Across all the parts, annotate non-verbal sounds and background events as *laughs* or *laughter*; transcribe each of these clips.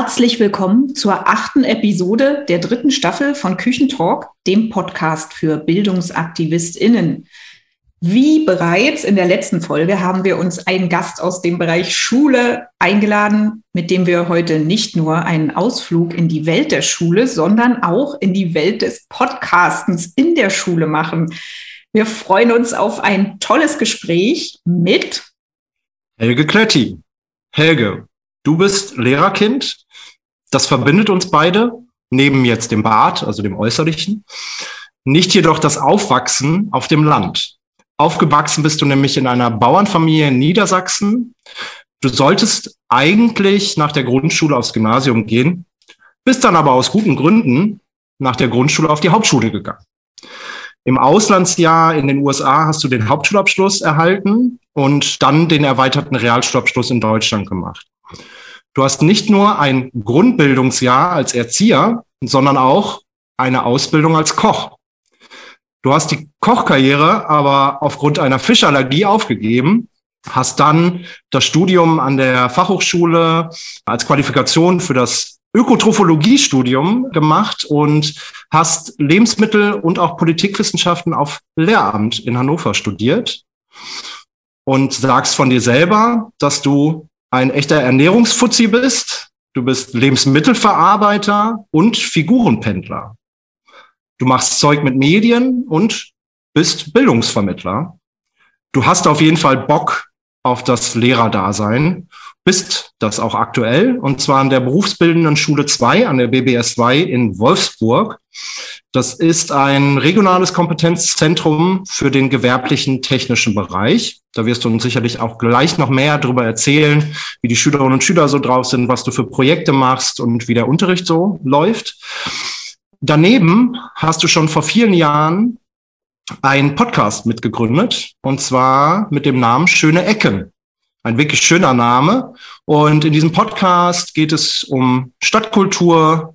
Herzlich willkommen zur achten Episode der dritten Staffel von Küchentalk, dem Podcast für BildungsaktivistInnen. Wie bereits in der letzten Folge haben wir uns einen Gast aus dem Bereich Schule eingeladen, mit dem wir heute nicht nur einen Ausflug in die Welt der Schule, sondern auch in die Welt des Podcastens in der Schule machen. Wir freuen uns auf ein tolles Gespräch mit Helge Kletti. Helge, du bist Lehrerkind. Das verbindet uns beide, neben jetzt dem Bart, also dem Äußerlichen. Nicht jedoch das Aufwachsen auf dem Land. Aufgewachsen bist du nämlich in einer Bauernfamilie in Niedersachsen. Du solltest eigentlich nach der Grundschule aufs Gymnasium gehen, bist dann aber aus guten Gründen nach der Grundschule auf die Hauptschule gegangen. Im Auslandsjahr in den USA hast du den Hauptschulabschluss erhalten und dann den erweiterten Realschulabschluss in Deutschland gemacht. Du hast nicht nur ein Grundbildungsjahr als Erzieher, sondern auch eine Ausbildung als Koch. Du hast die Kochkarriere aber aufgrund einer Fischallergie aufgegeben, hast dann das Studium an der Fachhochschule als Qualifikation für das Ökotrophologie-Studium gemacht und hast Lebensmittel und auch Politikwissenschaften auf Lehramt in Hannover studiert und sagst von dir selber, dass du ein echter Ernährungsfuzzi bist. Du bist Lebensmittelverarbeiter und Figurenpendler. Du machst Zeug mit Medien und bist Bildungsvermittler. Du hast auf jeden Fall Bock auf das Lehrerdasein, bist das auch aktuell, und zwar an der Berufsbildenden Schule 2, an der BBS 2 in Wolfsburg. Das ist ein regionales Kompetenzzentrum für den gewerblichen technischen Bereich. Da wirst du uns sicherlich auch gleich noch mehr darüber erzählen, wie die Schülerinnen und Schüler so drauf sind, was du für Projekte machst und wie der Unterricht so läuft. Daneben hast du schon vor vielen Jahren einen Podcast mitgegründet und zwar mit dem Namen Schöne Ecken. Ein wirklich schöner Name. Und in diesem Podcast geht es um Stadtkultur,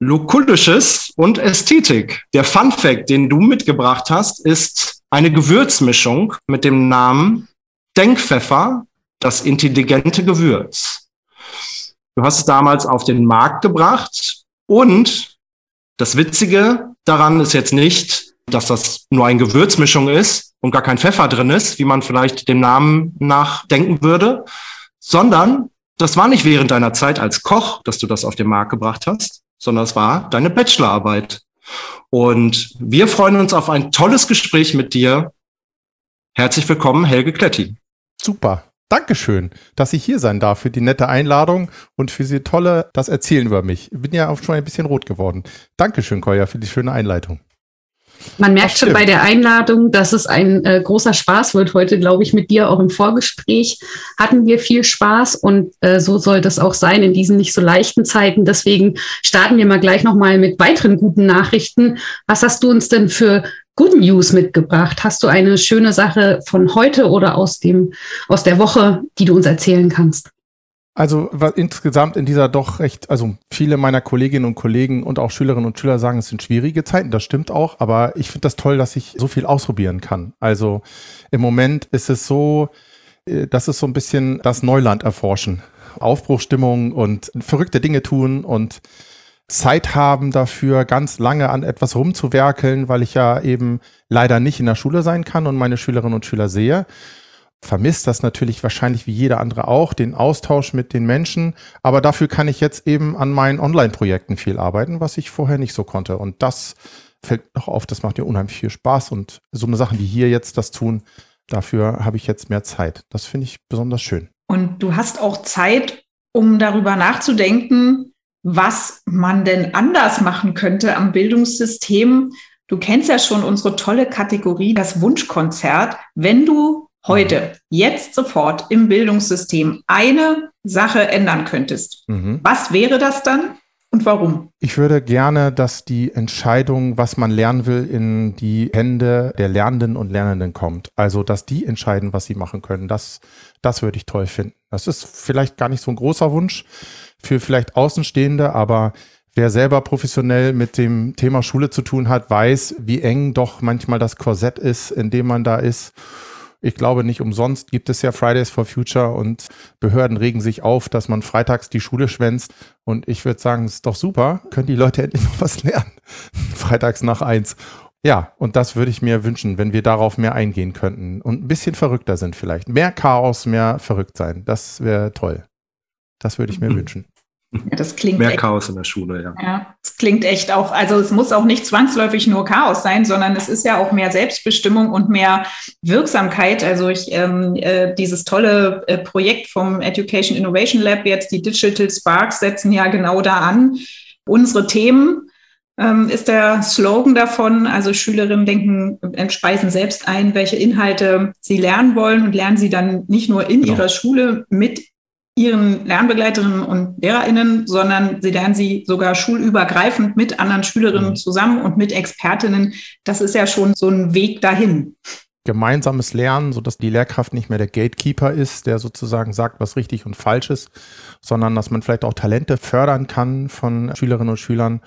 Lokulisches und Ästhetik. Der Fun Fact, den du mitgebracht hast, ist eine Gewürzmischung mit dem Namen Denkpfeffer, das intelligente Gewürz. Du hast es damals auf den Markt gebracht und das Witzige daran ist jetzt nicht, dass das nur eine Gewürzmischung ist und gar kein Pfeffer drin ist, wie man vielleicht dem Namen nach denken würde, sondern das war nicht während deiner Zeit als Koch, dass du das auf den Markt gebracht hast, sondern es war deine Bachelorarbeit. Und wir freuen uns auf ein tolles Gespräch mit dir. Herzlich willkommen, Helge Kletti. Super. Dankeschön, dass ich hier sein darf für die nette Einladung und für Sie tolle das Erzählen über mich. Ich bin ja auch schon ein bisschen rot geworden. Dankeschön, Koya, für die schöne Einleitung. Man merkt schon bei der Einladung, dass es ein äh, großer Spaß wird heute, glaube ich, mit dir auch im Vorgespräch. Hatten wir viel Spaß und äh, so soll das auch sein in diesen nicht so leichten Zeiten. Deswegen starten wir mal gleich nochmal mit weiteren guten Nachrichten. Was hast du uns denn für Good News mitgebracht. Hast du eine schöne Sache von heute oder aus dem, aus der Woche, die du uns erzählen kannst? Also was insgesamt in dieser doch recht, also viele meiner Kolleginnen und Kollegen und auch Schülerinnen und Schüler sagen, es sind schwierige Zeiten, das stimmt auch, aber ich finde das toll, dass ich so viel ausprobieren kann. Also im Moment ist es so, äh, das ist so ein bisschen das Neuland erforschen. Aufbruchstimmung und verrückte Dinge tun und Zeit haben dafür, ganz lange an etwas rumzuwerkeln, weil ich ja eben leider nicht in der Schule sein kann und meine Schülerinnen und Schüler sehe. Vermisst das natürlich wahrscheinlich wie jeder andere auch, den Austausch mit den Menschen. Aber dafür kann ich jetzt eben an meinen Online-Projekten viel arbeiten, was ich vorher nicht so konnte. Und das fällt noch auf, das macht mir unheimlich viel Spaß. Und so eine Sachen wie hier jetzt das tun, dafür habe ich jetzt mehr Zeit. Das finde ich besonders schön. Und du hast auch Zeit, um darüber nachzudenken, was man denn anders machen könnte am Bildungssystem. Du kennst ja schon unsere tolle Kategorie, das Wunschkonzert. Wenn du heute, jetzt sofort im Bildungssystem eine Sache ändern könntest, mhm. was wäre das dann und warum? Ich würde gerne, dass die Entscheidung, was man lernen will, in die Hände der Lernenden und Lernenden kommt. Also, dass die entscheiden, was sie machen können. Das, das würde ich toll finden. Das ist vielleicht gar nicht so ein großer Wunsch für vielleicht Außenstehende, aber wer selber professionell mit dem Thema Schule zu tun hat, weiß, wie eng doch manchmal das Korsett ist, in dem man da ist. Ich glaube, nicht umsonst gibt es ja Fridays for Future und Behörden regen sich auf, dass man freitags die Schule schwänzt. Und ich würde sagen, es ist doch super, können die Leute *laughs* endlich mal was lernen. *laughs* freitags nach eins. Ja, und das würde ich mir wünschen, wenn wir darauf mehr eingehen könnten und ein bisschen verrückter sind vielleicht. Mehr Chaos, mehr verrückt sein. Das wäre toll. Das würde ich mir mhm. *clears throat* wünschen. Ja, das klingt mehr echt, Chaos in der Schule, ja. Ja, es klingt echt auch, also es muss auch nicht zwangsläufig nur Chaos sein, sondern es ist ja auch mehr Selbstbestimmung und mehr Wirksamkeit. Also ich ähm, äh, dieses tolle äh, Projekt vom Education Innovation Lab jetzt die Digital Sparks setzen ja genau da an. Unsere Themen ähm, ist der Slogan davon. Also Schülerinnen denken, entspeisen selbst ein, welche Inhalte sie lernen wollen und lernen sie dann nicht nur in genau. ihrer Schule mit ihren Lernbegleiterinnen und LehrerInnen, sondern sie lernen sie sogar schulübergreifend mit anderen Schülerinnen mhm. zusammen und mit Expertinnen. Das ist ja schon so ein Weg dahin. Gemeinsames Lernen, sodass die Lehrkraft nicht mehr der Gatekeeper ist, der sozusagen sagt, was richtig und falsch ist, sondern dass man vielleicht auch Talente fördern kann von Schülerinnen und Schülern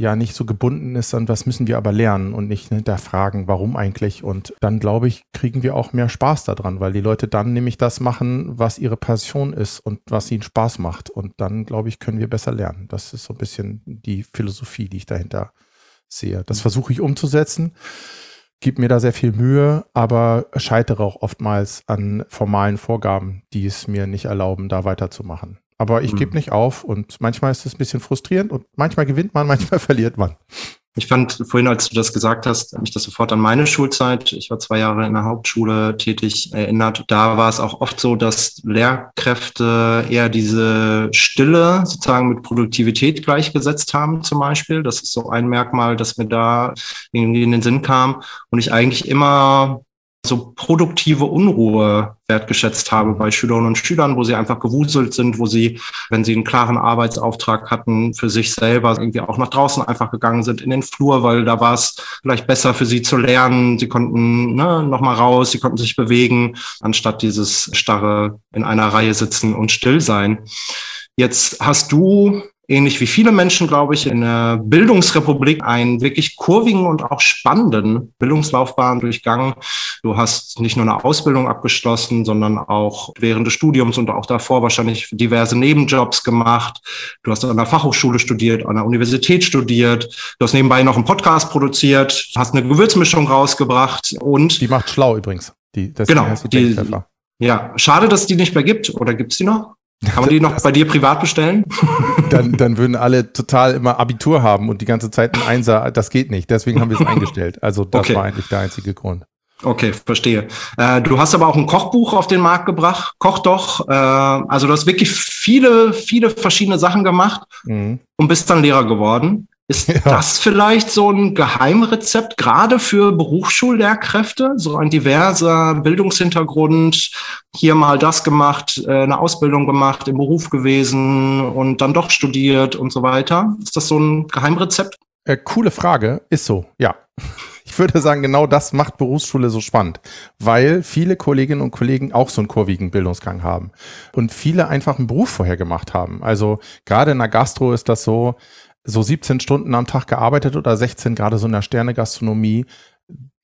ja nicht so gebunden ist an was müssen wir aber lernen und nicht hinterfragen, warum eigentlich. Und dann glaube ich, kriegen wir auch mehr Spaß daran, weil die Leute dann nämlich das machen, was ihre Passion ist und was ihnen Spaß macht. Und dann glaube ich, können wir besser lernen. Das ist so ein bisschen die Philosophie, die ich dahinter sehe. Das versuche ich umzusetzen gebe mir da sehr viel Mühe, aber scheitere auch oftmals an formalen Vorgaben, die es mir nicht erlauben, da weiterzumachen. Aber ich gebe hm. nicht auf und manchmal ist es ein bisschen frustrierend und manchmal gewinnt man, *laughs* manchmal verliert man. Ich fand vorhin, als du das gesagt hast, mich das sofort an meine Schulzeit, ich war zwei Jahre in der Hauptschule tätig, erinnert. Da war es auch oft so, dass Lehrkräfte eher diese Stille sozusagen mit Produktivität gleichgesetzt haben, zum Beispiel. Das ist so ein Merkmal, das mir da irgendwie in den Sinn kam. Und ich eigentlich immer so produktive Unruhe wertgeschätzt habe bei Schülerinnen und Schülern, wo sie einfach gewuselt sind, wo sie, wenn sie einen klaren Arbeitsauftrag hatten, für sich selber irgendwie auch nach draußen einfach gegangen sind in den Flur, weil da war es vielleicht besser für sie zu lernen. Sie konnten ne, nochmal raus, sie konnten sich bewegen, anstatt dieses starre in einer Reihe sitzen und still sein. Jetzt hast du ähnlich wie viele Menschen, glaube ich, in der Bildungsrepublik einen wirklich kurvigen und auch spannenden Bildungslaufbahn durchgangen. Du hast nicht nur eine Ausbildung abgeschlossen, sondern auch während des Studiums und auch davor wahrscheinlich diverse Nebenjobs gemacht. Du hast an der Fachhochschule studiert, an der Universität studiert. Du hast nebenbei noch einen Podcast produziert, hast eine Gewürzmischung rausgebracht und. Die macht schlau übrigens. Die, das genau, die, ja, schade, dass es die nicht mehr gibt. Oder gibt es die noch? Kann man die noch bei dir privat bestellen? *laughs* Dann, dann würden alle total immer Abitur haben und die ganze Zeit ein Einser. Das geht nicht. Deswegen haben wir es *laughs* eingestellt. Also das okay. war eigentlich der einzige Grund. Okay, verstehe. Äh, du hast aber auch ein Kochbuch auf den Markt gebracht. Koch doch. Äh, also du hast wirklich viele, viele verschiedene Sachen gemacht mhm. und bist dann Lehrer geworden. Ist ja. das vielleicht so ein Geheimrezept, gerade für Berufsschullehrkräfte? So ein diverser Bildungshintergrund, hier mal das gemacht, äh, eine Ausbildung gemacht, im Beruf gewesen und dann doch studiert und so weiter. Ist das so ein Geheimrezept? Äh, coole Frage. Ist so, ja. *laughs* Ich würde sagen, genau das macht Berufsschule so spannend, weil viele Kolleginnen und Kollegen auch so einen kurvigen Bildungsgang haben und viele einfach einen Beruf vorher gemacht haben. Also gerade in der Gastro ist das so, so 17 Stunden am Tag gearbeitet oder 16 gerade so in der Sterne-Gastronomie.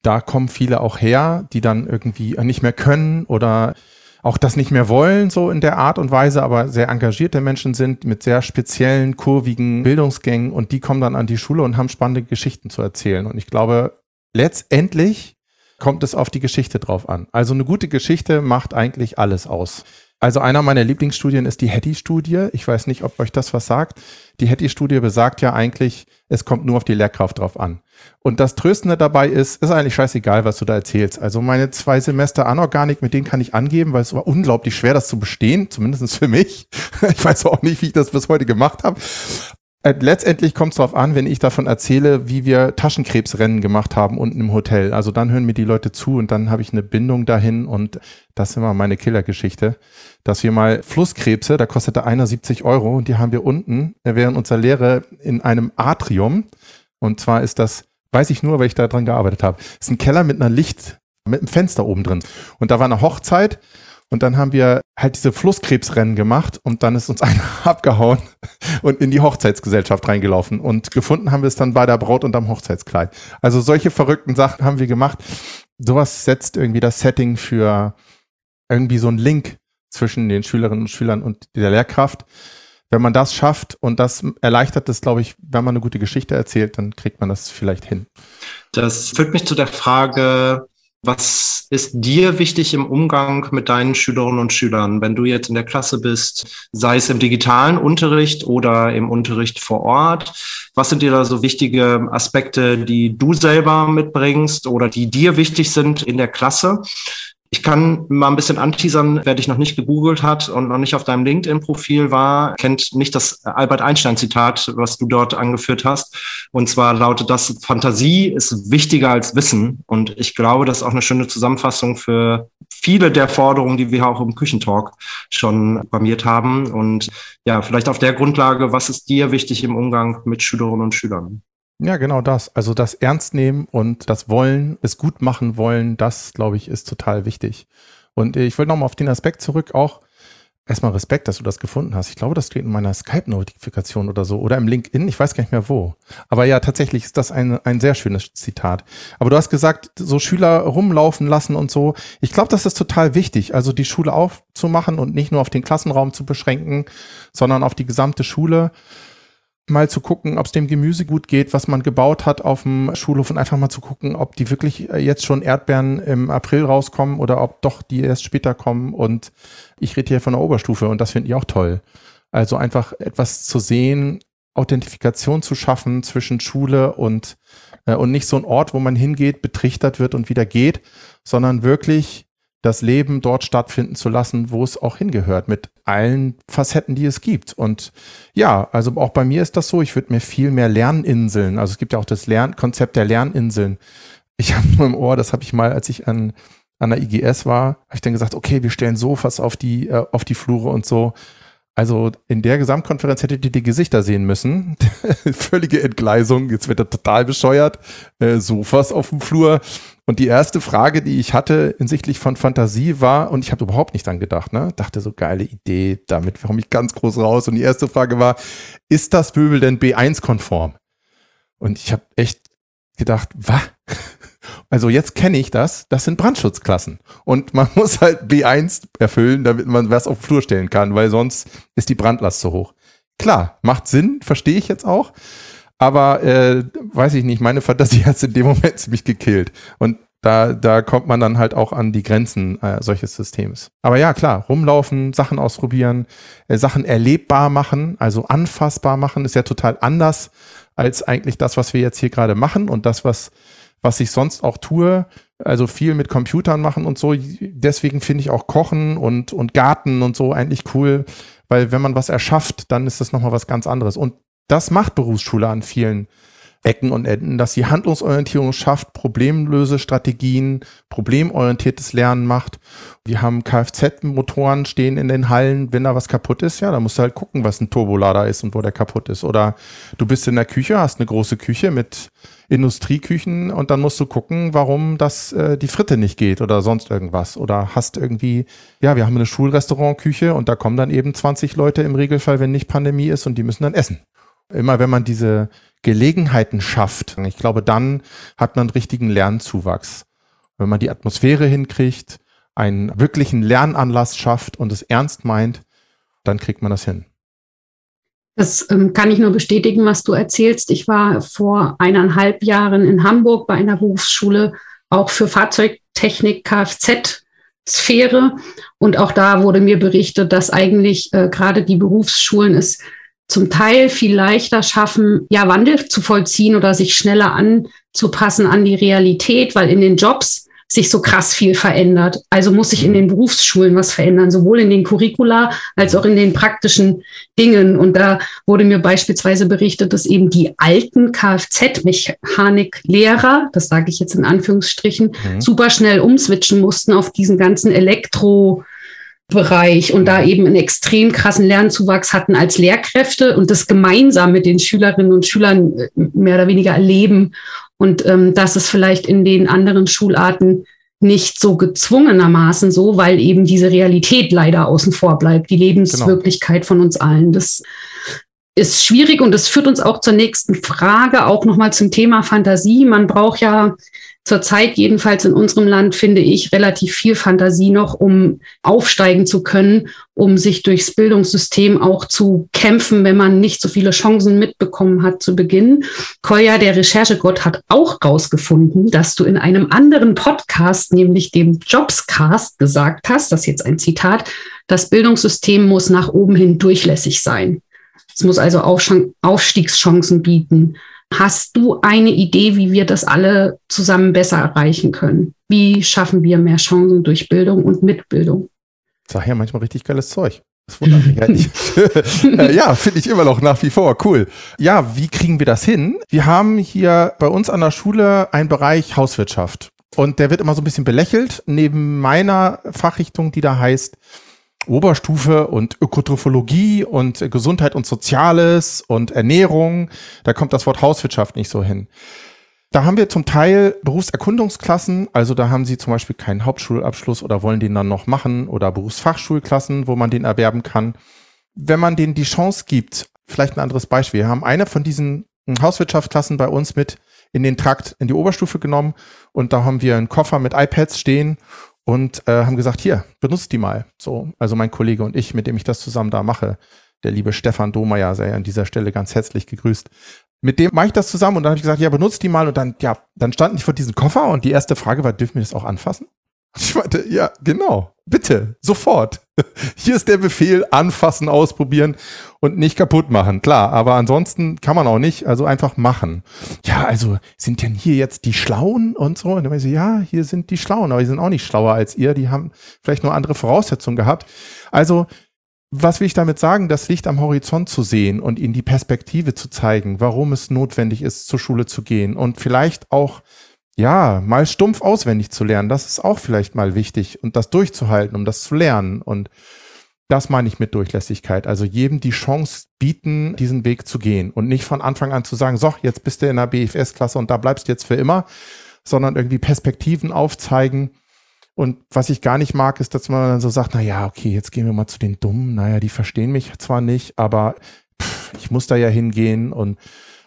Da kommen viele auch her, die dann irgendwie nicht mehr können oder auch das nicht mehr wollen, so in der Art und Weise, aber sehr engagierte Menschen sind mit sehr speziellen, kurvigen Bildungsgängen und die kommen dann an die Schule und haben spannende Geschichten zu erzählen. Und ich glaube, letztendlich kommt es auf die Geschichte drauf an. Also eine gute Geschichte macht eigentlich alles aus. Also einer meiner Lieblingsstudien ist die Hattie-Studie. Ich weiß nicht, ob euch das was sagt. Die Hattie-Studie besagt ja eigentlich, es kommt nur auf die Lehrkraft drauf an. Und das Tröstende dabei ist, ist eigentlich scheißegal, was du da erzählst. Also meine zwei Semester Anorganik, mit denen kann ich angeben, weil es war unglaublich schwer, das zu bestehen, zumindest für mich. *laughs* Ich weiß auch nicht, wie ich das bis heute gemacht habe. Äh, letztendlich kommt es darauf an, wenn ich davon erzähle, wie wir Taschenkrebsrennen gemacht haben unten im Hotel. Also dann hören mir die Leute zu und dann habe ich eine Bindung dahin und das ist immer meine Killergeschichte, dass wir mal Flusskrebse, da kostete einer 70 Euro und die haben wir unten während unserer Lehre in einem Atrium. Und zwar ist das, weiß ich nur, weil ich da dran gearbeitet habe, ist ein Keller mit einer Licht, mit einem Fenster oben drin. Und da war eine Hochzeit und dann haben wir halt diese Flusskrebsrennen gemacht und dann ist uns *laughs* einer abgehauen und in die Hochzeitsgesellschaft reingelaufen. Und gefunden haben wir es dann bei der Braut und am Hochzeitskleid. Also solche verrückten Sachen haben wir gemacht. sowas setzt irgendwie das Setting für irgendwie so einen Link zwischen den Schülerinnen und Schülern und der Lehrkraft. Wenn man das schafft und das erleichtert es, glaube ich, wenn man eine gute Geschichte erzählt, dann kriegt man das vielleicht hin. Das führt mich zu der Frage, was ist dir wichtig im Umgang mit deinen Schülerinnen und Schülern, wenn du jetzt in der Klasse bist, sei es im digitalen Unterricht oder im Unterricht vor Ort? Was sind dir da so wichtige Aspekte, die du selber mitbringst oder die dir wichtig sind in der Klasse? Ich kann mal ein bisschen anteasern, wer dich noch nicht gegoogelt hat und noch nicht auf deinem LinkedIn-Profil war, kennt nicht das Albert Einstein-Zitat, was du dort angeführt hast. Und zwar lautet das, Fantasie ist wichtiger als Wissen. Und ich glaube, das ist auch eine schöne Zusammenfassung für viele der Forderungen, die wir auch im Küchentalk schon programmiert haben. Und ja, vielleicht auf der Grundlage, was ist dir wichtig im Umgang mit Schülerinnen und Schülern? Ja, genau das. Also das Ernst nehmen und das Wollen, es gut machen wollen, das, glaube ich, ist total wichtig. Und ich will nochmal auf den Aspekt zurück, auch erstmal Respekt, dass du das gefunden hast. Ich glaube, das steht in meiner Skype-Notifikation oder so oder im LinkedIn, ich weiß gar nicht mehr wo. Aber ja, tatsächlich ist das ein, ein sehr schönes Zitat. Aber du hast gesagt, so Schüler rumlaufen lassen und so. Ich glaube, das ist total wichtig, also die Schule aufzumachen und nicht nur auf den Klassenraum zu beschränken, sondern auf die gesamte Schule mal zu gucken, ob es dem Gemüse gut geht, was man gebaut hat auf dem Schulhof und einfach mal zu gucken, ob die wirklich äh, jetzt schon Erdbeeren im April rauskommen oder ob doch die erst später kommen. Und ich rede hier von der Oberstufe und das finde ich auch toll. Also einfach etwas zu sehen, Authentifikation zu schaffen zwischen Schule und, äh, und nicht so ein Ort, wo man hingeht, betrichtert wird und wieder geht, sondern wirklich das Leben dort stattfinden zu lassen, wo es auch hingehört, mit allen Facetten, die es gibt. Und ja, also auch bei mir ist das so, ich würde mir viel mehr Lerninseln, also es gibt ja auch das Lern Konzept der Lerninseln. Ich *laughs* habe nur im Ohr, das habe ich mal, als ich an, an der IGS war, habe ich dann gesagt, okay, wir stellen Sofas auf die, äh, auf die Flure und so. Also in der Gesamtkonferenz hättet ihr die Gesichter sehen müssen. *laughs* Völlige Entgleisung, jetzt wird er total bescheuert. Äh, Sofas auf dem Flur. Und die erste Frage, die ich hatte hinsichtlich von Fantasie war, und ich habe überhaupt nicht dran gedacht, ne? dachte so geile Idee, damit komme ich ganz groß raus. Und die erste Frage war, ist das Möbel denn B1-konform? Und ich habe echt gedacht, was? *laughs* Also jetzt kenne ich das, das sind Brandschutzklassen. Und man *laughs* muss halt B1 erfüllen, damit man was auf den Flur stellen kann, weil sonst ist die Brandlast zu hoch. Klar, macht Sinn, verstehe ich jetzt auch. Aber äh, weiß ich nicht, meine Fantasie *laughs* hat es in dem Moment ziemlich gekillt. Und da, da kommt man dann halt auch an die Grenzen äh, solches Systems. Aber ja, klar, rumlaufen, Sachen ausprobieren, äh, Sachen erlebbar machen, also anfassbar machen, ist ja total anders als eigentlich das, was wir jetzt hier gerade machen und das, was, was ich sonst auch tue. Also viel mit Computern machen und so. Deswegen finde ich auch Kochen und, und Garten und so eigentlich cool, weil wenn man was erschafft, dann ist das nochmal was ganz anderes. Und das macht Berufsschule an vielen Ecken und Enden, dass sie Handlungsorientierung schafft, Problemlösestrategien, problemorientiertes Lernen macht. Wir haben Kfz-Motoren stehen in den Hallen, wenn da was kaputt ist, ja, da musst du halt gucken, was ein Turbolader ist und wo der kaputt ist. Oder du bist in der Küche, hast eine große Küche mit Industrieküchen und dann musst du gucken, warum das äh, die Fritte nicht geht oder sonst irgendwas. Oder hast irgendwie, ja, wir haben eine Schulrestaurantküche und da kommen dann eben 20 Leute im Regelfall, wenn nicht Pandemie ist und die müssen dann essen. Immer wenn man diese Gelegenheiten schafft, ich glaube, dann hat man einen richtigen Lernzuwachs. Wenn man die Atmosphäre hinkriegt, einen wirklichen Lernanlass schafft und es ernst meint, dann kriegt man das hin. Das ähm, kann ich nur bestätigen, was du erzählst. Ich war vor eineinhalb Jahren in Hamburg bei einer Berufsschule, auch für Fahrzeugtechnik, Kfz-Sphäre. Und auch da wurde mir berichtet, dass eigentlich äh, gerade die Berufsschulen es zum Teil viel leichter schaffen, ja, Wandel zu vollziehen oder sich schneller anzupassen an die Realität, weil in den Jobs sich so krass viel verändert. Also muss sich in den Berufsschulen was verändern, sowohl in den Curricula als auch in den praktischen Dingen. Und da wurde mir beispielsweise berichtet, dass eben die alten Kfz-Mechaniklehrer, das sage ich jetzt in Anführungsstrichen, mhm. super schnell umswitchen mussten auf diesen ganzen Elektro- Bereich und da eben einen extrem krassen Lernzuwachs hatten als Lehrkräfte und das gemeinsam mit den Schülerinnen und Schülern äh, mehr oder weniger erleben und ähm, das ist vielleicht in den anderen Schularten nicht so gezwungenermaßen so, weil eben diese Realität leider außen vor bleibt, die Lebenswirklichkeit genau. von uns allen. Das ist schwierig und das führt uns auch zur nächsten Frage, auch nochmal zum Thema Fantasie. Man braucht ja zurzeit jedenfalls in unserem Land, finde ich, relativ viel Fantasie noch, um aufsteigen zu können, um sich durchs Bildungssystem auch zu kämpfen, wenn man nicht so viele Chancen mitbekommen hat zu Beginn. Kolja, der Recherchegott, hat auch rausgefunden, dass du in einem anderen Podcast, nämlich dem Jobscast, gesagt hast, das ist jetzt ein Zitat, das Bildungssystem muss nach oben hin durchlässig sein. Es muss also Aufstiegschancen bieten. Hast du eine Idee, wie wir das alle zusammen besser erreichen können? Wie schaffen wir mehr Chancen durch Bildung und Mitbildung? Sag ja manchmal richtig geiles Zeug. Das wundert mich eigentlich. *laughs* Äh, ja, finde ich immer noch nach wie vor cool. Ja, wie kriegen wir das hin? Wir haben hier bei uns an der Schule einen Bereich Hauswirtschaft. Und der wird immer so ein bisschen belächelt. Neben meiner Fachrichtung, die da heißt Oberstufe und Ökotrophologie und Gesundheit und Soziales und Ernährung. Da kommt das Wort Hauswirtschaft nicht so hin. Da haben wir zum Teil Berufserkundungsklassen, also da haben sie zum Beispiel keinen Hauptschulabschluss oder wollen den dann noch machen oder Berufsfachschulklassen, wo man den erwerben kann. Wenn man denen die Chance gibt, vielleicht ein anderes Beispiel. Wir haben eine von diesen Hauswirtschaftsklassen bei uns mit in den Trakt in die Oberstufe genommen und da haben wir einen Koffer mit iPads stehen und äh, haben gesagt, hier, benutzt die mal. So, also mein Kollege und ich, mit dem ich das zusammen da mache, der liebe Stefan Domeyer, sei an dieser Stelle ganz herzlich gegrüßt. Mit dem mache ich das zusammen und dann habe ich gesagt, ja, benutzt die mal und dann, ja, dann standen ich vor diesem Koffer und die erste Frage war, dürfen wir das auch anfassen? *laughs* Ich meinte, ja, genau, bitte, sofort. *laughs* Hier ist der Befehl, anfassen, ausprobieren und nicht kaputt machen. Klar, aber ansonsten kann man auch nicht, also einfach machen. Ja, also sind denn hier jetzt die Schlauen und so? Und dann ich, ja, hier sind die Schlauen, aber die sind auch nicht schlauer als ihr. Die haben vielleicht nur andere Voraussetzungen gehabt. Also, was will ich damit sagen? Das Licht am Horizont zu sehen und ihnen die Perspektive zu zeigen, warum es notwendig ist, zur Schule zu gehen und vielleicht auch ja, mal stumpf auswendig zu lernen, das ist auch vielleicht mal wichtig und das durchzuhalten, um das zu lernen. Und das meine ich mit Durchlässigkeit. Also jedem die Chance bieten, diesen Weg zu gehen und nicht von Anfang an zu sagen, so, jetzt bist du in der BFS-Klasse und da bleibst du jetzt für immer, sondern irgendwie Perspektiven aufzeigen. Und was ich gar nicht mag, ist, dass man dann so sagt, na ja, okay, jetzt gehen wir mal zu den Dummen. Naja, die verstehen mich zwar nicht, aber pff, ich muss da ja hingehen und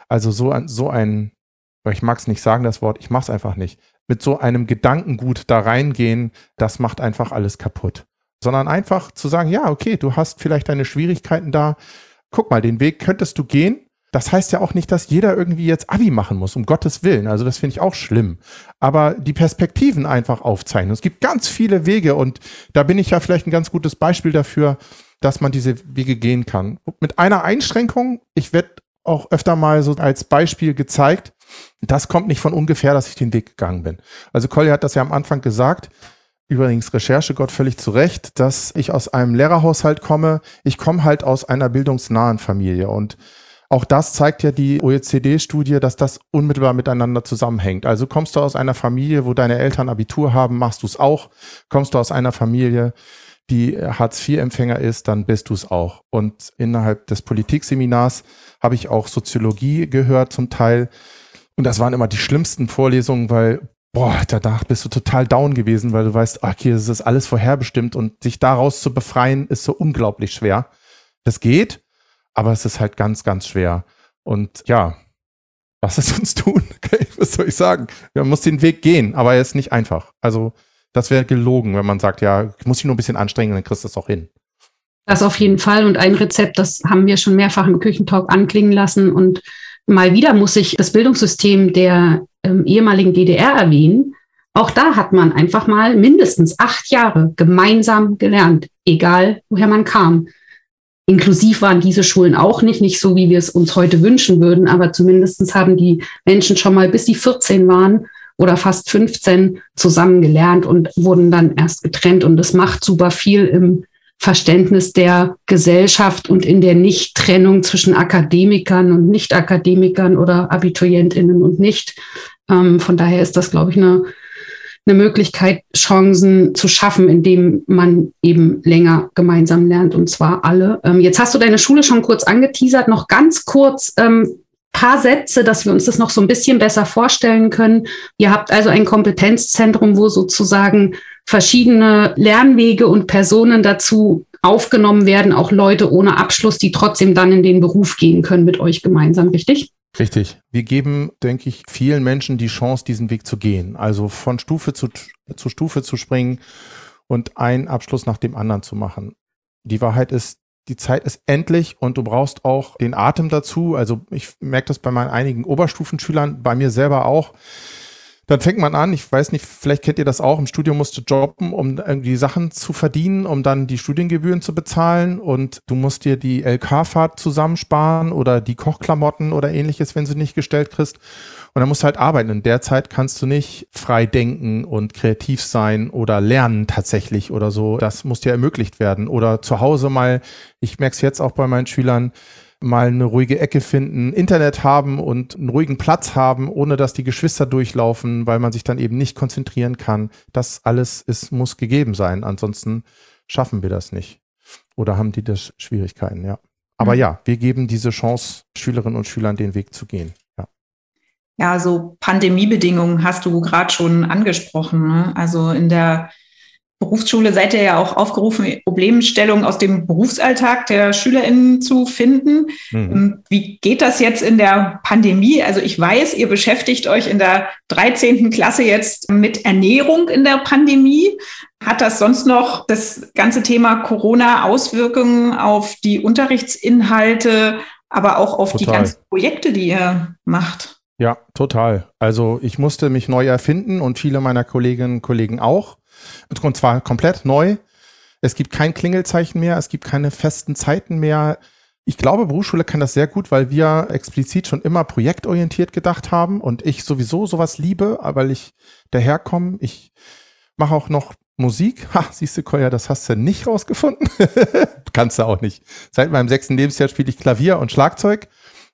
also so ein, so ein weil ich mag es nicht sagen, das Wort, ich mache es einfach nicht, mit so einem Gedankengut da reingehen, das macht einfach alles kaputt. Sondern einfach zu sagen, ja, okay, du hast vielleicht deine Schwierigkeiten da, guck mal, den Weg könntest du gehen. Das heißt ja auch nicht, dass jeder irgendwie jetzt Abi machen muss, um Gottes Willen. Also das finde ich auch schlimm. Aber die Perspektiven einfach aufzeichnen. Es gibt ganz viele Wege und da bin ich ja vielleicht ein ganz gutes Beispiel dafür, dass man diese Wege gehen kann. Mit einer Einschränkung, ich werde auch öfter mal so als Beispiel gezeigt, das kommt nicht von ungefähr, dass ich den Weg gegangen bin. Also Collier hat das ja am Anfang gesagt, übrigens Recherchegott völlig zu Recht, dass ich aus einem Lehrerhaushalt komme. Ich komme halt aus einer bildungsnahen Familie und auch das zeigt ja die OECD-Studie, dass das unmittelbar miteinander zusammenhängt. Also kommst du aus einer Familie, wo deine Eltern Abitur haben, machst du es auch. Kommst du aus einer Familie, die Hartz-IV-Empfänger ist, dann bist du es auch. Und innerhalb des Politikseminars habe ich auch Soziologie gehört zum Teil. Und das waren immer die schlimmsten Vorlesungen, weil, boah, danach bist du total down gewesen, weil du weißt, okay, das ist alles vorherbestimmt und sich daraus zu befreien, ist so unglaublich schwer. Das geht, aber es ist halt ganz, ganz schwer. Und ja, was ist uns tun? *laughs* Was soll ich sagen? Man muss den Weg gehen, aber er ist nicht einfach. Also, das wäre gelogen, wenn man sagt, ja, ich muss dich nur ein bisschen anstrengen, dann kriegst du das auch hin. Das auf jeden Fall. Und ein Rezept, das haben wir schon mehrfach im Küchentalk anklingen lassen und mal wieder muss ich das Bildungssystem der ähm, ehemaligen DDR erwähnen. Auch da hat man einfach mal mindestens acht Jahre gemeinsam gelernt, egal woher man kam. Inklusiv waren diese Schulen auch nicht, nicht so, wie wir es uns heute wünschen würden, aber zumindest haben die Menschen schon mal, bis sie 14 waren oder fast 15, zusammen gelernt und wurden dann erst getrennt. Und das macht super viel im Verständnis der Gesellschaft und in der Nichttrennung zwischen Akademikern und Nicht-Akademikern oder Abiturientinnen und nicht. Ähm, von daher ist das, glaube ich, eine, eine Möglichkeit, Chancen zu schaffen, indem man eben länger gemeinsam lernt und zwar alle. Ähm, jetzt hast du deine Schule schon kurz angeteasert, noch ganz kurz. Ähm, paar Sätze, dass wir uns das noch so ein bisschen besser vorstellen können. Ihr habt also ein Kompetenzzentrum, wo sozusagen verschiedene Lernwege und Personen dazu aufgenommen werden, auch Leute ohne Abschluss, die trotzdem dann in den Beruf gehen können mit euch gemeinsam, richtig? Richtig. Wir geben, denke ich, vielen Menschen die Chance, diesen Weg zu gehen. Also von Stufe zu, zu Stufe zu springen und einen Abschluss nach dem anderen zu machen. Die Wahrheit ist, die Zeit ist endlich und du brauchst auch den Atem dazu. Also ich merke das bei meinen einigen Oberstufenschülern, bei mir selber auch dann fängt man an, ich weiß nicht, vielleicht kennt ihr das auch, im Studium musst du jobben, um irgendwie Sachen zu verdienen, um dann die Studiengebühren zu bezahlen und du musst dir die LK-Fahrt zusammensparen oder die Kochklamotten oder ähnliches, wenn sie nicht gestellt kriegst. Und dann musst du halt arbeiten. In der Zeit kannst du nicht frei denken und kreativ sein oder lernen tatsächlich oder so. Das muss dir ermöglicht werden. Oder zu Hause mal, ich merke es jetzt auch bei meinen Schülern, mal eine ruhige Ecke finden, Internet haben und einen ruhigen Platz haben, ohne dass die Geschwister durchlaufen, weil man sich dann eben nicht konzentrieren kann. Das alles ist, muss gegeben sein. Ansonsten schaffen wir das nicht. Oder haben die das Schwierigkeiten, ja. Aber mhm. ja, wir geben diese Chance, Schülerinnen und Schülern den Weg zu gehen. Ja, so Pandemiebedingungen hast du gerade schon angesprochen. Ne? Also in der Berufsschule seid ihr ja auch aufgerufen, Problemstellungen aus dem Berufsalltag der SchülerInnen zu finden. Mhm. Ähm, wie geht das jetzt in der Pandemie? Also ich weiß, ihr beschäftigt euch in der 13. Klasse jetzt mit Ernährung in der Pandemie. Hat das sonst noch das ganze Thema Corona Auswirkungen auf die Unterrichtsinhalte, aber auch auf total. die ganzen Projekte, die ihr macht? Ja, total. Also ich musste mich neu erfinden und viele meiner Kolleginnen und Kollegen auch. Und zwar komplett neu. Es gibt kein Klingelzeichen mehr, es gibt keine festen Zeiten mehr. Ich glaube, Berufsschule kann das sehr gut, weil wir explizit schon immer projektorientiert gedacht haben und ich sowieso sowas liebe, weil ich daherkomme. Ich mache auch noch Musik. *laughs* Ha, siehst du, Koya, das hast du nicht rausgefunden. *laughs* Kannst du auch nicht. Seit meinem sechsten Lebensjahr spiele ich Klavier und Schlagzeug.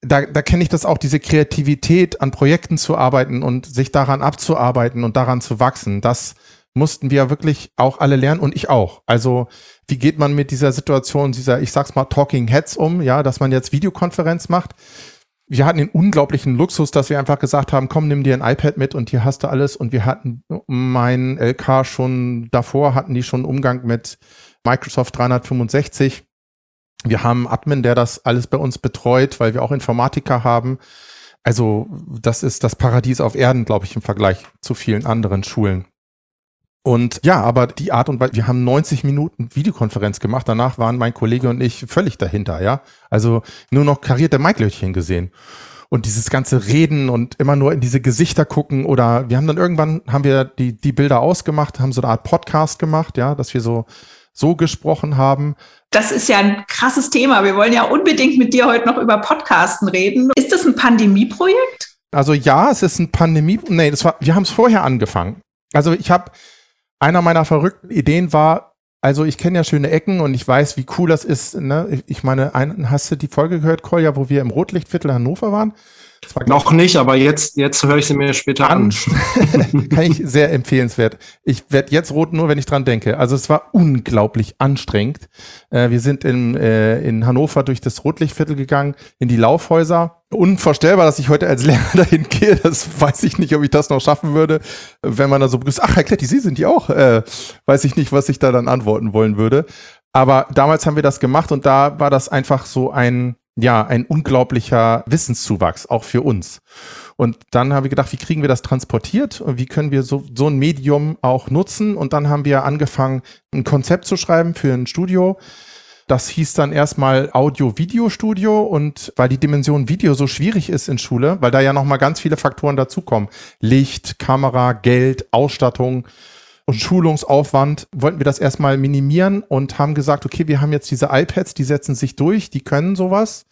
Da, da kenne ich das auch, diese Kreativität, an Projekten zu arbeiten und sich daran abzuarbeiten und daran zu wachsen. Das mussten wir wirklich auch alle lernen und ich auch. Also wie geht man mit dieser Situation, dieser, ich sag's mal, Talking Heads um, ja, dass man jetzt Videokonferenz macht. Wir hatten den unglaublichen Luxus, dass wir einfach gesagt haben, komm, nimm dir ein iPad mit und hier hast du alles. Und wir hatten mein LK schon davor, hatten die schon Umgang mit Microsoft 365. Wir haben Admin, der das alles bei uns betreut, weil wir auch Informatiker haben. Also das ist das Paradies auf Erden, glaube ich, im Vergleich zu vielen anderen Schulen. Und ja, aber die Art und Weise, wir haben 90 Minuten Videokonferenz gemacht, danach waren mein Kollege und ich völlig dahinter, ja. Also nur noch karierte Maiklötchen gesehen. Und dieses ganze Reden und immer nur in diese Gesichter gucken oder wir haben dann irgendwann, haben wir die, die Bilder ausgemacht, haben so eine Art Podcast gemacht, ja, dass wir so, so gesprochen haben. Das ist ja ein krasses Thema. Wir wollen ja unbedingt mit dir heute noch über Podcasten reden. Ist das ein Pandemieprojekt? Also ja, es ist ein Pandemie, nee, das war, wir haben es vorher angefangen. Also ich habe einer meiner verrückten Ideen war, also ich kenne ja schöne Ecken und ich weiß, wie cool das ist. Ne? Ich meine, ein, hast du die Folge gehört, Kolja, wo wir im Rotlichtviertel Hannover waren? Noch nicht, aber jetzt, jetzt höre ich sie mir später an. *laughs* Kann ich sehr empfehlenswert. Ich werde jetzt rot nur, wenn ich dran denke. Also es war unglaublich anstrengend. Äh, wir sind in, äh, in Hannover durch das Rotlichtviertel gegangen, in die Laufhäuser. Unvorstellbar, dass ich heute als Lehrer *laughs* dahin gehe. Das weiß ich nicht, ob ich das noch schaffen würde. Wenn man da so begrüßt, ach Herr Kletti, Sie sind die auch. Äh, weiß ich nicht, was ich da dann antworten wollen würde. Aber damals haben wir das gemacht und da war das einfach so ein ja, ein unglaublicher Wissenszuwachs, auch für uns. Und dann haben wir gedacht, wie kriegen wir das transportiert und wie können wir so, so ein Medium auch nutzen? Und dann haben wir angefangen, ein Konzept zu schreiben für ein Studio. Das hieß dann erstmal Audio-Video-Studio und weil die Dimension Video so schwierig ist in Schule, weil da ja nochmal ganz viele Faktoren dazukommen. Licht, Kamera, Geld, Ausstattung, und Schulungsaufwand wollten wir das erstmal minimieren und haben gesagt, okay, wir haben jetzt diese iPads, die setzen sich durch, die können sowas.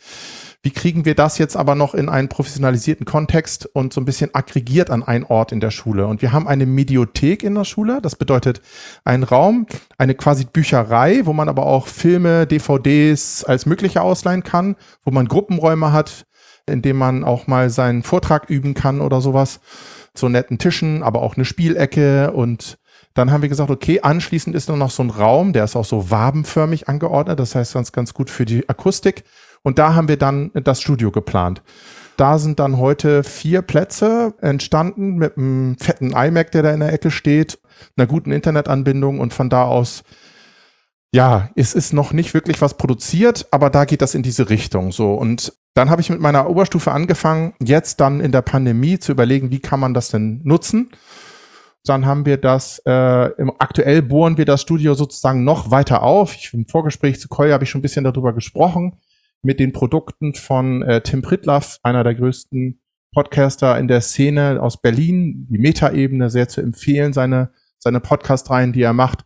Wie kriegen wir das jetzt aber noch in einen professionalisierten Kontext und so ein bisschen aggregiert an einen Ort in der Schule? Und wir haben eine Mediothek in der Schule. Das bedeutet einen Raum, eine quasi Bücherei, wo man aber auch Filme, DVDs als mögliche ausleihen kann, wo man Gruppenräume hat, in dem man auch mal seinen Vortrag üben kann oder sowas. So netten Tischen, aber auch eine Spielecke und dann haben wir gesagt, okay, anschließend ist noch so ein Raum, der ist auch so wabenförmig angeordnet, das heißt ganz, ganz gut für die Akustik. Und da haben wir dann das Studio geplant. Da sind dann heute vier Plätze entstanden mit einem fetten iMac, der da in der Ecke steht, einer guten Internetanbindung und von da aus ja, es ist noch nicht wirklich was produziert, aber da geht das in diese Richtung so. Und dann habe ich mit meiner Oberstufe angefangen, jetzt dann in der Pandemie zu überlegen, wie kann man das denn nutzen. Dann haben wir das, äh, im, aktuell bohren wir das Studio sozusagen noch weiter auf. Ich, Im Vorgespräch zu Koi habe ich schon ein bisschen darüber gesprochen, mit den Produkten von äh, Tim Pritlaff, einer der größten Podcaster in der Szene aus Berlin, die Metaebene sehr zu empfehlen, seine, seine Podcast-Reihen, die er macht.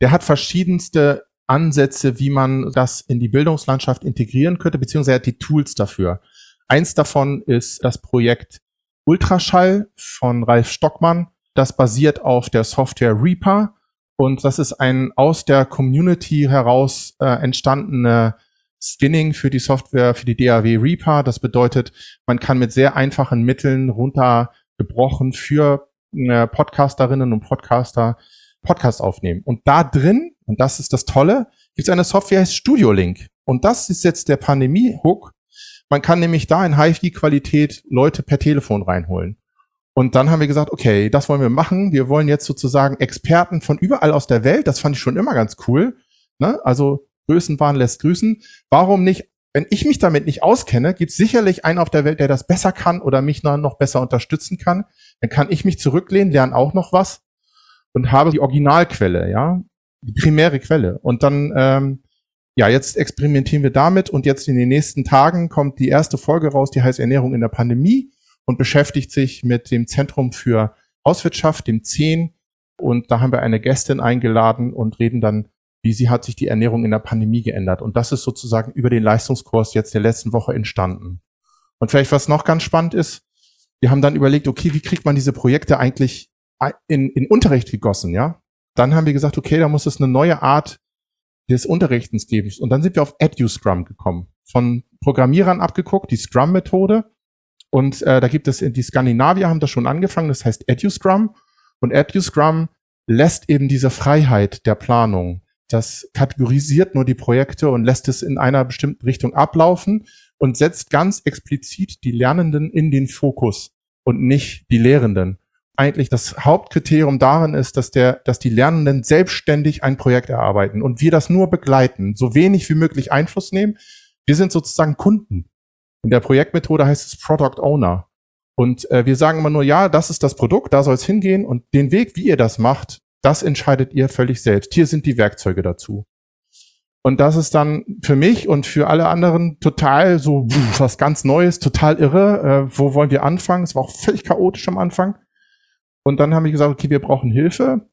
Der hat verschiedenste Ansätze, wie man das in die Bildungslandschaft integrieren könnte, beziehungsweise er hat die Tools dafür. Eins davon ist das Projekt Ultraschall von Ralf Stockmann. Das basiert auf der Software Reaper und das ist ein aus der Community heraus äh, entstandene Skinning für die Software, für die DAW Reaper. Das bedeutet, man kann mit sehr einfachen Mitteln runtergebrochen für äh, Podcasterinnen und Podcaster Podcast aufnehmen. Und da drin, und das ist das Tolle, gibt es eine Software, heißt Studio Link. Und das ist jetzt der Pandemie-Hook. Man kann nämlich da in HiFi-Qualität Leute per Telefon reinholen. Und dann haben wir gesagt, okay, das wollen wir machen. Wir wollen jetzt sozusagen Experten von überall aus der Welt, das fand ich schon immer ganz cool. Ne? Also Größenwahn lässt grüßen. Warum nicht, wenn ich mich damit nicht auskenne, gibt es sicherlich einen auf der Welt, der das besser kann oder mich noch besser unterstützen kann. Dann kann ich mich zurücklehnen, lerne auch noch was und habe die Originalquelle, ja, die primäre Quelle. Und dann, ähm, ja, jetzt experimentieren wir damit und jetzt in den nächsten Tagen kommt die erste Folge raus, die heißt Ernährung in der Pandemie und beschäftigt sich mit dem Zentrum für Hauswirtschaft, dem 10. Und da haben wir eine Gästin eingeladen und reden dann wie sie hat sich die Ernährung in der Pandemie geändert. Und das ist sozusagen über den Leistungskurs jetzt der letzten Woche entstanden. Und vielleicht was noch ganz spannend ist, wir haben dann überlegt, okay, wie kriegt man diese Projekte eigentlich in, in Unterricht gegossen, ja? Dann haben wir gesagt, okay, da muss es eine neue Art des Unterrichtens geben. Und dann sind wir auf EduScrum gekommen. Von Programmierern abgeguckt, die Scrum-Methode. Und äh, da gibt es, die Skandinavier haben das schon angefangen, das heißt EduScrum. Und EduScrum lässt eben diese Freiheit der Planung das kategorisiert nur die Projekte und lässt es in einer bestimmten Richtung ablaufen und setzt ganz explizit die Lernenden in den Fokus und nicht die Lehrenden. Eigentlich das Hauptkriterium darin ist, dass der, dass die Lernenden selbstständig ein Projekt erarbeiten und wir das nur begleiten, so wenig wie möglich Einfluss nehmen. Wir sind sozusagen Kunden. In der Projektmethode heißt es Product Owner. Und äh, wir sagen immer nur, ja, das ist das Produkt, da soll es hingehen und den Weg, wie ihr das macht, das entscheidet ihr völlig selbst. Hier sind die Werkzeuge dazu. Und das ist dann für mich und für alle anderen total so was ganz Neues, total irre. Äh, wo wollen wir anfangen? Es war auch völlig chaotisch am Anfang. Und dann habe ich gesagt, okay, wir brauchen Hilfe.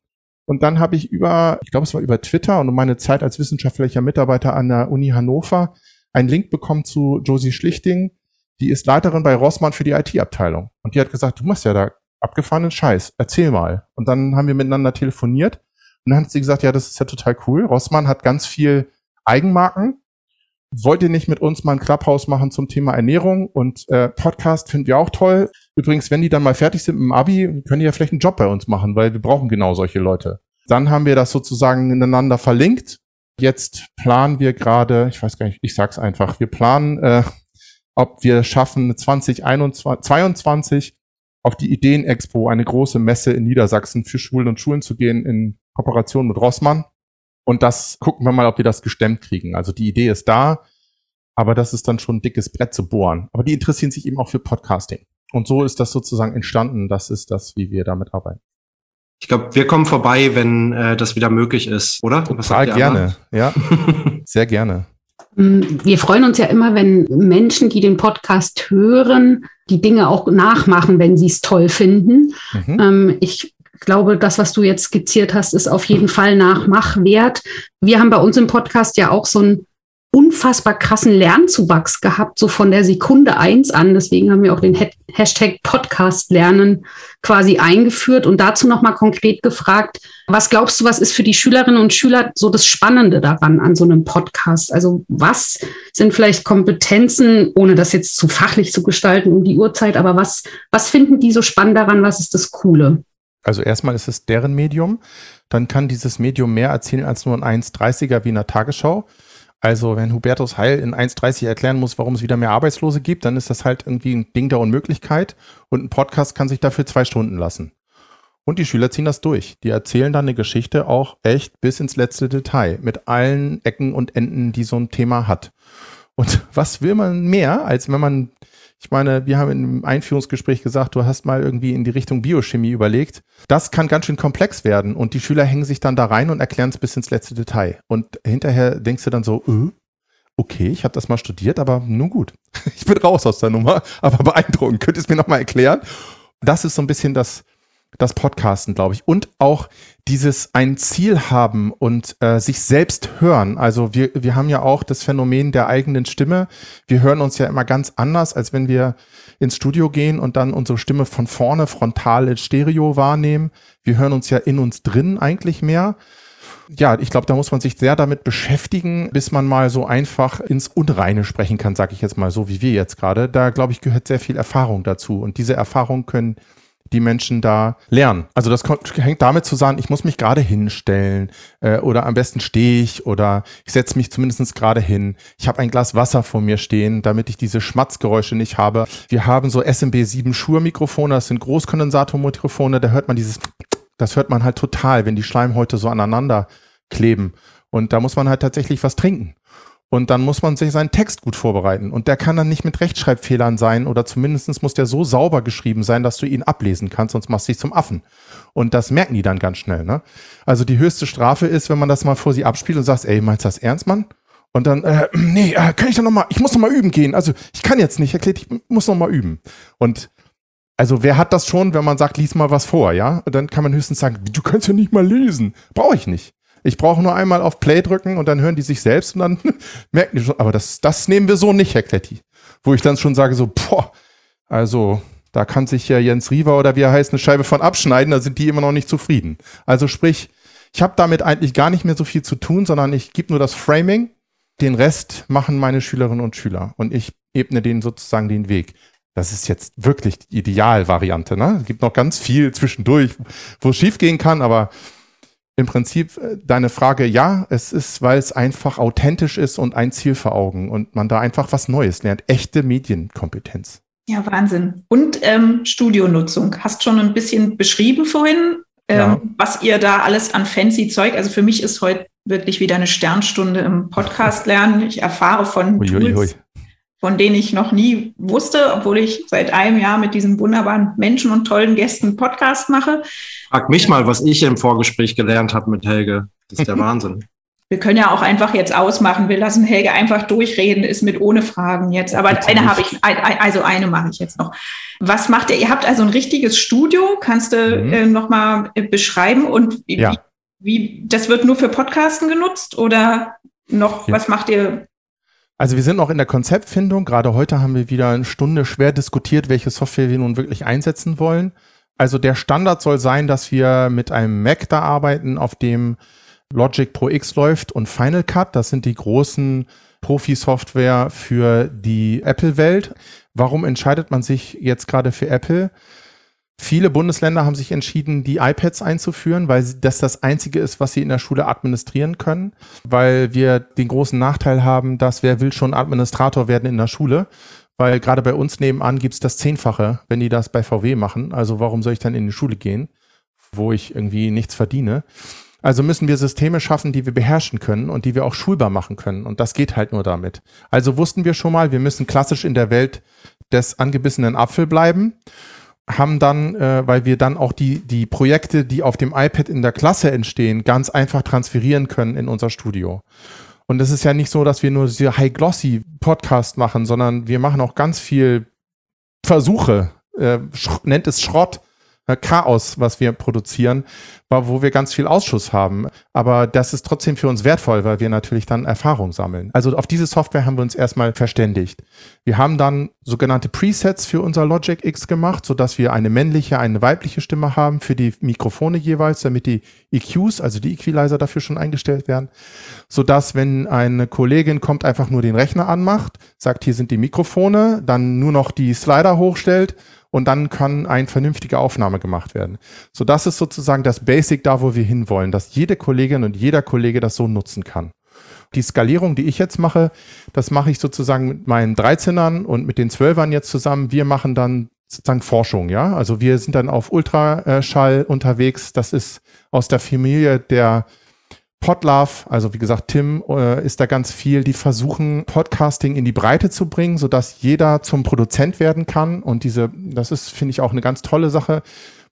Und dann habe ich über, ich glaube, es war über Twitter und um meine Zeit als wissenschaftlicher Mitarbeiter an der Uni Hannover einen Link bekommen zu Josie Schlichting. Die ist Leiterin bei Rossmann für die IT-Abteilung. Und die hat gesagt, du machst ja da abgefahrenen Scheiß, erzähl mal. Und dann haben wir miteinander telefoniert und dann hat sie gesagt, ja, das ist ja total cool. Rossmann hat ganz viel Eigenmarken. Wollt ihr nicht mit uns mal ein Clubhouse machen zum Thema Ernährung und äh, Podcast finden wir auch toll. Übrigens, wenn die dann mal fertig sind mit dem Abi, können die ja vielleicht einen Job bei uns machen, weil wir brauchen genau solche Leute. Dann haben wir das sozusagen ineinander verlinkt. Jetzt planen wir gerade, ich weiß gar nicht, ich sag's einfach, wir planen, äh, ob wir schaffen, 2021, auf die Ideen-Expo, eine große Messe in Niedersachsen für Schulen und Schulen zu gehen in Kooperation mit Rossmann. Und das gucken wir mal, ob wir das gestemmt kriegen. Also die Idee ist da, aber das ist dann schon ein dickes Brett zu bohren. Aber die interessieren sich eben auch für Podcasting. Und so ist das sozusagen entstanden. Das ist das, wie wir damit arbeiten. Ich glaube, wir kommen vorbei, wenn äh, das wieder möglich ist, oder? Total gerne, ja. *laughs* Sehr gerne. Mm, wir freuen uns ja immer, wenn Menschen, die den Podcast hören, die Dinge auch nachmachen, wenn sie es toll finden. Mhm. Ähm, ich glaube, das, was du jetzt skizziert hast, ist auf jeden Fall Nachmachwert. Wir haben bei uns im Podcast ja auch so ein unfassbar krassen Lernzuwachs gehabt, so von der Sekunde eins an. Deswegen haben wir auch den Hashtag Podcast lernen quasi eingeführt und dazu nochmal konkret gefragt, was glaubst du, was ist für die Schülerinnen und Schüler so das Spannende daran an so einem Podcast? Also was sind vielleicht Kompetenzen, ohne das jetzt zu fachlich zu gestalten um die Uhrzeit, aber was, was finden die so spannend daran? Was ist das Coole? Also erstmal ist es deren Medium. Dann kann dieses Medium mehr erzählen als nur ein 1,30er wie in der Tagesschau. Also wenn Hubertus Heil in 1.30 erklären muss, warum es wieder mehr Arbeitslose gibt, dann ist das halt irgendwie ein Ding der Unmöglichkeit und ein Podcast kann sich dafür zwei Stunden lassen. Und die Schüler ziehen das durch. Die erzählen dann eine Geschichte auch echt bis ins letzte Detail mit allen Ecken und Enden, die so ein Thema hat. Und *laughs* was will man mehr, als wenn man, ich meine, wir haben im Einführungsgespräch gesagt, du hast mal irgendwie in die Richtung Biochemie überlegt. Das kann ganz schön komplex werden und die Schüler hängen sich dann da rein und erklären es bis ins letzte Detail. Und hinterher denkst du dann so, äh, okay, ich habe das mal studiert, aber nun gut. *laughs* Ich bin raus aus der Nummer, aber beeindruckend. Könnt ihr es mir nochmal erklären? Das ist so ein bisschen das, das Podcasten, glaube ich. Und auch dieses ein Ziel haben und äh, sich selbst hören. Also wir, wir haben ja auch das Phänomen der eigenen Stimme. Wir hören uns ja immer ganz anders, als wenn wir ins Studio gehen und dann unsere Stimme von vorne frontal in Stereo wahrnehmen. Wir hören uns ja in uns drin eigentlich mehr. Ja, ich glaube, da muss man sich sehr damit beschäftigen, bis man mal so einfach ins Unreine sprechen kann, sage ich jetzt mal so, wie wir jetzt gerade. Da, glaube ich, gehört sehr viel Erfahrung dazu. Und diese Erfahrung können die Menschen da lernen. Also das hängt damit zusammen, ich muss mich gerade hinstellen äh, oder am besten stehe ich oder ich setze mich zumindest gerade hin. Ich habe ein Glas Wasser vor mir stehen, damit ich diese Schmatzgeräusche nicht habe. Wir haben so SMB 7 Schur-Mikrofone, das sind Großkondensatormikrofone, da hört man dieses, das hört man halt total, wenn die Schleimhäute so aneinander kleben. Und da muss man halt tatsächlich was trinken. Und dann muss man sich seinen Text gut vorbereiten. Und der kann dann nicht mit Rechtschreibfehlern sein oder zumindest muss der so sauber geschrieben sein, dass du ihn ablesen kannst, sonst machst du dich zum Affen. Und das merken die dann ganz schnell. Ne? Also die höchste Strafe ist, wenn man das mal vor sie abspielt und sagt, ey, meinst du das ernst, Mann? Und dann, äh, *clears throat* nee, äh, kann ich dann nochmal, ich muss nochmal üben gehen. Also ich kann jetzt nicht, erklärt, ich muss nochmal üben. Und also wer hat das schon, wenn man sagt, lies mal was vor, ja? Und dann kann man höchstens sagen, du kannst ja nicht mal lesen. Brauche ich nicht. Ich brauche nur einmal auf Play drücken und dann hören die sich selbst und dann *laughs* merken die schon, aber das, das nehmen wir so nicht, Herr Kletti. Wo ich dann schon sage so, boah, also da kann sich ja Jens Riewer oder wie er heißt eine Scheibe von abschneiden, da sind die immer noch nicht zufrieden. Also sprich, ich habe damit eigentlich gar nicht mehr so viel zu tun, sondern ich gebe nur das Framing, den Rest machen meine Schülerinnen und Schüler und ich ebne denen sozusagen den Weg. Das ist jetzt wirklich die Idealvariante. Ne? Es gibt noch ganz viel zwischendurch, wo es schiefgehen kann, aber im Prinzip äh, deine Frage, ja, es ist, weil es einfach authentisch ist und ein Ziel vor Augen und man da einfach was Neues lernt. Echte Medienkompetenz. Ja, Wahnsinn. Und ähm, Studionutzung. Hast schon ein bisschen beschrieben vorhin, ähm, ja. was ihr da alles an fancy Zeug. Also für mich ist heute wirklich wieder eine Sternstunde im Podcast lernen. Ich erfahre von ui, Tools, ui, ui von denen ich noch nie wusste, obwohl ich seit einem Jahr mit diesen wunderbaren Menschen und tollen Gästen Podcast mache. Frag mich mal, was ich im Vorgespräch gelernt habe mit Helge. Das ist der *laughs* Wahnsinn. Wir können ja auch einfach jetzt ausmachen. Wir lassen Helge einfach durchreden, ist mit ohne Fragen jetzt. Aber eine habe ich, also eine mache ich jetzt noch. Was macht ihr? Ihr habt also ein richtiges Studio. Kannst du mhm. äh, noch mal äh, beschreiben? Und wie, ja. wie, das wird nur für Podcasten genutzt oder noch, ja. was macht ihr also wir sind noch in der Konzeptfindung. Gerade heute haben wir wieder eine Stunde schwer diskutiert, welche Software wir nun wirklich einsetzen wollen. Also der Standard soll sein, dass wir mit einem Mac da arbeiten, auf dem Logic Pro X läuft und Final Cut. Das sind die großen Profi-Software für die Apple-Welt. Warum entscheidet man sich jetzt gerade für Apple? Viele Bundesländer haben sich entschieden, die iPads einzuführen, weil das das einzige ist, was sie in der Schule administrieren können, weil wir den großen Nachteil haben, dass wer will schon Administrator werden in der Schule, weil gerade bei uns nebenan gibt's das Zehnfache, wenn die das bei VW machen. Also warum soll ich dann in die Schule gehen, wo ich irgendwie nichts verdiene? Also müssen wir Systeme schaffen, die wir beherrschen können und die wir auch schulbar machen können. Und das geht halt nur damit. Also wussten wir schon mal, wir müssen klassisch in der Welt des angebissenen Apfel bleiben haben dann, äh, weil wir dann auch die, die Projekte, die auf dem iPad in der Klasse entstehen, ganz einfach transferieren können in unser Studio. Und es ist ja nicht so, dass wir nur diese High-Glossy-Podcast machen, sondern wir machen auch ganz viel Versuche, äh, nennt es Schrott, Chaos, was wir produzieren, wo wir ganz viel Ausschuss haben. Aber das ist trotzdem für uns wertvoll, weil wir natürlich dann Erfahrung sammeln. Also auf diese Software haben wir uns erstmal verständigt. Wir haben dann sogenannte Presets für unser Logic X gemacht, sodass wir eine männliche, eine weibliche Stimme haben für die Mikrofone jeweils, damit die EQs, also die Equalizer dafür schon eingestellt werden, sodass wenn eine Kollegin kommt, einfach nur den Rechner anmacht, sagt, hier sind die Mikrofone, dann nur noch die Slider hochstellt und dann kann eine vernünftige Aufnahme gemacht werden. So, das ist sozusagen das Basic da, wo wir hinwollen, dass jede Kollegin und jeder Kollege das so nutzen kann. Die Skalierung, die ich jetzt mache, das mache ich sozusagen mit meinen 13ern und mit den 12ern jetzt zusammen. Wir machen dann sozusagen Forschung, ja. Also wir sind dann auf Ultraschall unterwegs. Das ist aus der Familie der Podlove, also wie gesagt, Tim äh, ist da ganz viel, die versuchen Podcasting in die Breite zu bringen, sodass jeder zum Produzent werden kann. Und diese, das ist, finde ich, auch eine ganz tolle Sache.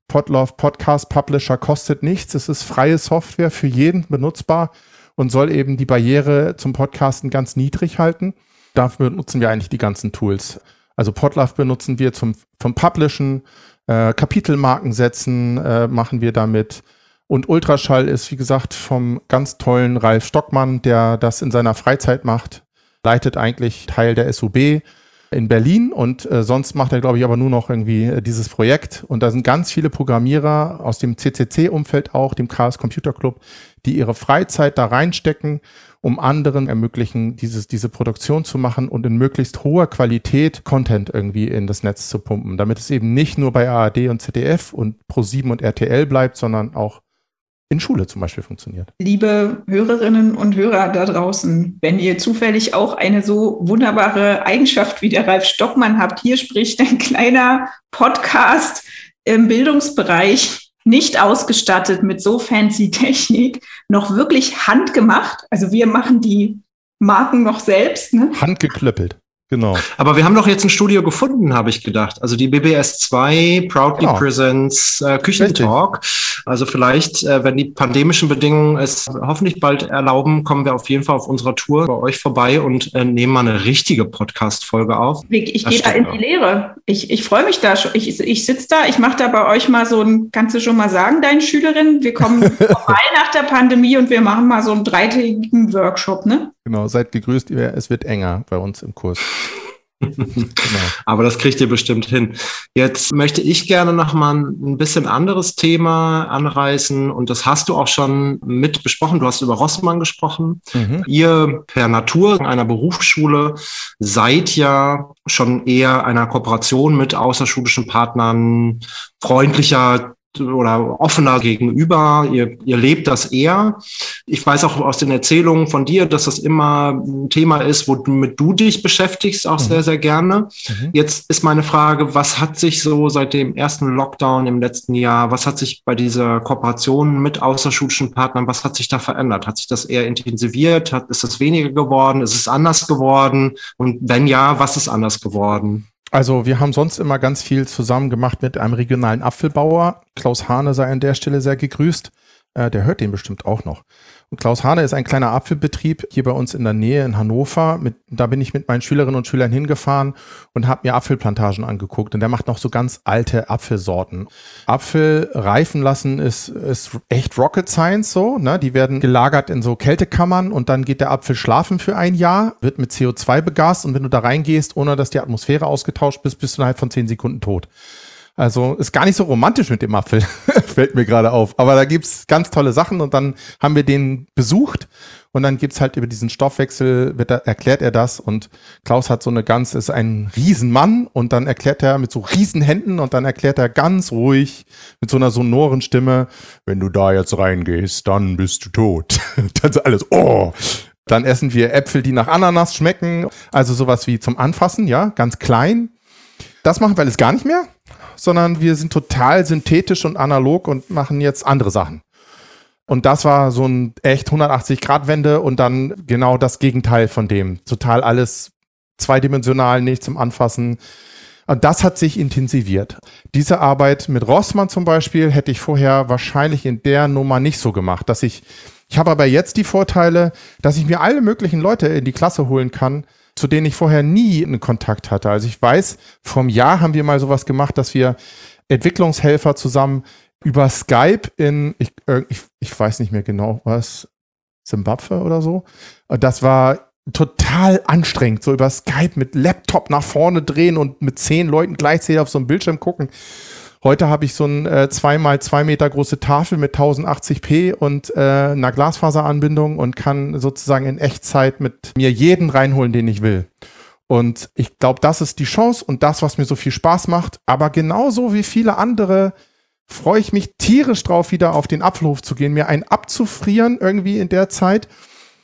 Podlove Podcast Publisher kostet nichts. Es ist freie Software für jeden benutzbar und soll eben die Barriere zum Podcasten ganz niedrig halten. Dafür nutzen wir eigentlich die ganzen Tools. Also Podlove benutzen wir zum, vom Publishen, äh, Kapitelmarken setzen, äh, machen wir damit und Ultraschall ist, wie gesagt, vom ganz tollen Ralf Stockmann, der das in seiner Freizeit macht, leitet eigentlich Teil der SUB in Berlin und äh, sonst macht er, glaube ich, aber nur noch irgendwie äh, dieses Projekt. Und da sind ganz viele Programmierer aus dem CCC-Umfeld auch, dem Chaos Computer Club, die ihre Freizeit da reinstecken, um anderen ermöglichen, dieses, diese Produktion zu machen und in möglichst hoher Qualität Content irgendwie in das Netz zu pumpen, damit es eben nicht nur bei ARD und ZDF und Pro7 und RTL bleibt, sondern auch in Schule zum Beispiel funktioniert. Liebe Hörerinnen und Hörer da draußen, wenn ihr zufällig auch eine so wunderbare Eigenschaft wie der Ralf Stockmann habt, hier spricht ein kleiner Podcast im Bildungsbereich, nicht ausgestattet mit so fancy Technik, noch wirklich handgemacht. Also wir machen die Marken noch selbst. Ne? Handgeklöppelt. Genau. Aber wir haben doch jetzt ein Studio gefunden, habe ich gedacht. Also die BBS 2 Proudly genau. Presents äh, Küchentalk. Also vielleicht, äh, wenn die pandemischen Bedingungen es hoffentlich bald erlauben, kommen wir auf jeden Fall auf unserer Tour bei euch vorbei und äh, nehmen mal eine richtige Podcast-Folge auf. Ich, ich gehe da in die Lehre. Ich, ich freue mich da schon. Ich, ich sitze da, ich mache da bei euch mal so ein, kannst du schon mal sagen, deinen Schülerinnen, wir kommen *laughs* vorbei nach der Pandemie und wir machen mal so einen dreitägigen Workshop, ne? Genau, seid gegrüßt, es wird enger bei uns im Kurs. genau. *laughs* Aber das kriegt ihr bestimmt hin. Jetzt möchte ich gerne noch mal ein bisschen anderes Thema anreißen und das hast du auch schon mit besprochen. Du hast über Rossmann gesprochen. Mhm. Ihr per Natur einer Berufsschule seid ja schon eher einer Kooperation mit außerschulischen Partnern freundlicher oder offener gegenüber. Ihr, ihr lebt das eher. Ich weiß auch aus den Erzählungen von dir, dass das immer ein Thema ist, womit du dich beschäftigst, auch mhm. sehr, sehr gerne. Mhm. Jetzt ist meine Frage, was hat sich so seit dem ersten Lockdown im letzten Jahr, was hat sich bei dieser Kooperation mit außerschulischen Partnern, was hat sich da verändert? Hat sich das eher intensiviert? Hat, ist es weniger geworden? Ist es anders geworden? Und wenn ja, was ist anders geworden? Also wir haben sonst immer ganz viel zusammen gemacht mit einem regionalen Apfelbauer. Klaus Hane sei an der Stelle sehr gegrüßt. Äh, der hört den bestimmt auch noch. Klaus Hane ist ein kleiner Apfelbetrieb hier bei uns in der Nähe in Hannover. Mit, da bin ich mit meinen Schülerinnen und Schülern hingefahren und habe mir Apfelplantagen angeguckt. Und der macht noch so ganz alte Apfelsorten. Apfel reifen lassen ist, ist echt Rocket Science so. Ne? Die werden gelagert in so Kältekammern und dann geht der Apfel schlafen für ein Jahr, wird mit CO2 begast und wenn du da reingehst, ohne dass die Atmosphäre ausgetauscht bist, bist du innerhalb von zehn Sekunden tot. Also ist gar nicht so romantisch mit dem Apfel, *laughs* fällt mir gerade auf. Aber da gibt's ganz tolle Sachen und dann haben wir den besucht und dann gibt's halt über diesen Stoffwechsel, wird da, erklärt er das und Klaus hat so eine ganz, ist ein Riesenmann und dann erklärt er mit so Riesenhänden und dann erklärt er ganz ruhig mit so einer sonoren Stimme, wenn du da jetzt reingehst, dann bist du tot. *laughs* dann so alles, oh, dann essen wir Äpfel, die nach Ananas schmecken, also sowas wie zum Anfassen, ja, ganz klein. Das machen wir alles gar nicht mehr sondern wir sind total synthetisch und analog und machen jetzt andere Sachen. Und das war so ein echt 180-Grad-Wende und dann genau das Gegenteil von dem. Total alles zweidimensional, nicht zum Anfassen. Und das hat sich intensiviert. Diese Arbeit mit Rossmann zum Beispiel hätte ich vorher wahrscheinlich in der Nummer nicht so gemacht, dass ich, ich habe aber jetzt die Vorteile, dass ich mir alle möglichen Leute in die Klasse holen kann, zu denen ich vorher nie einen Kontakt hatte. Also ich weiß, vom Jahr haben wir mal sowas gemacht, dass wir Entwicklungshelfer zusammen über Skype in, ich, äh, ich, ich weiß nicht mehr genau, was, Zimbabwe oder so. Das war total anstrengend, so über Skype mit Laptop nach vorne drehen und mit zehn Leuten gleichzeitig auf so einem Bildschirm gucken. Heute habe ich so ein äh, zweimal zwei Meter große Tafel mit 1080p und äh, einer Glasfaseranbindung und kann sozusagen in Echtzeit mit mir jeden reinholen, den ich will. Und ich glaube, das ist die Chance und das, was mir so viel Spaß macht. Aber genauso wie viele andere freue ich mich tierisch drauf, wieder auf den Apfelhof zu gehen, mir einen abzufrieren irgendwie in der Zeit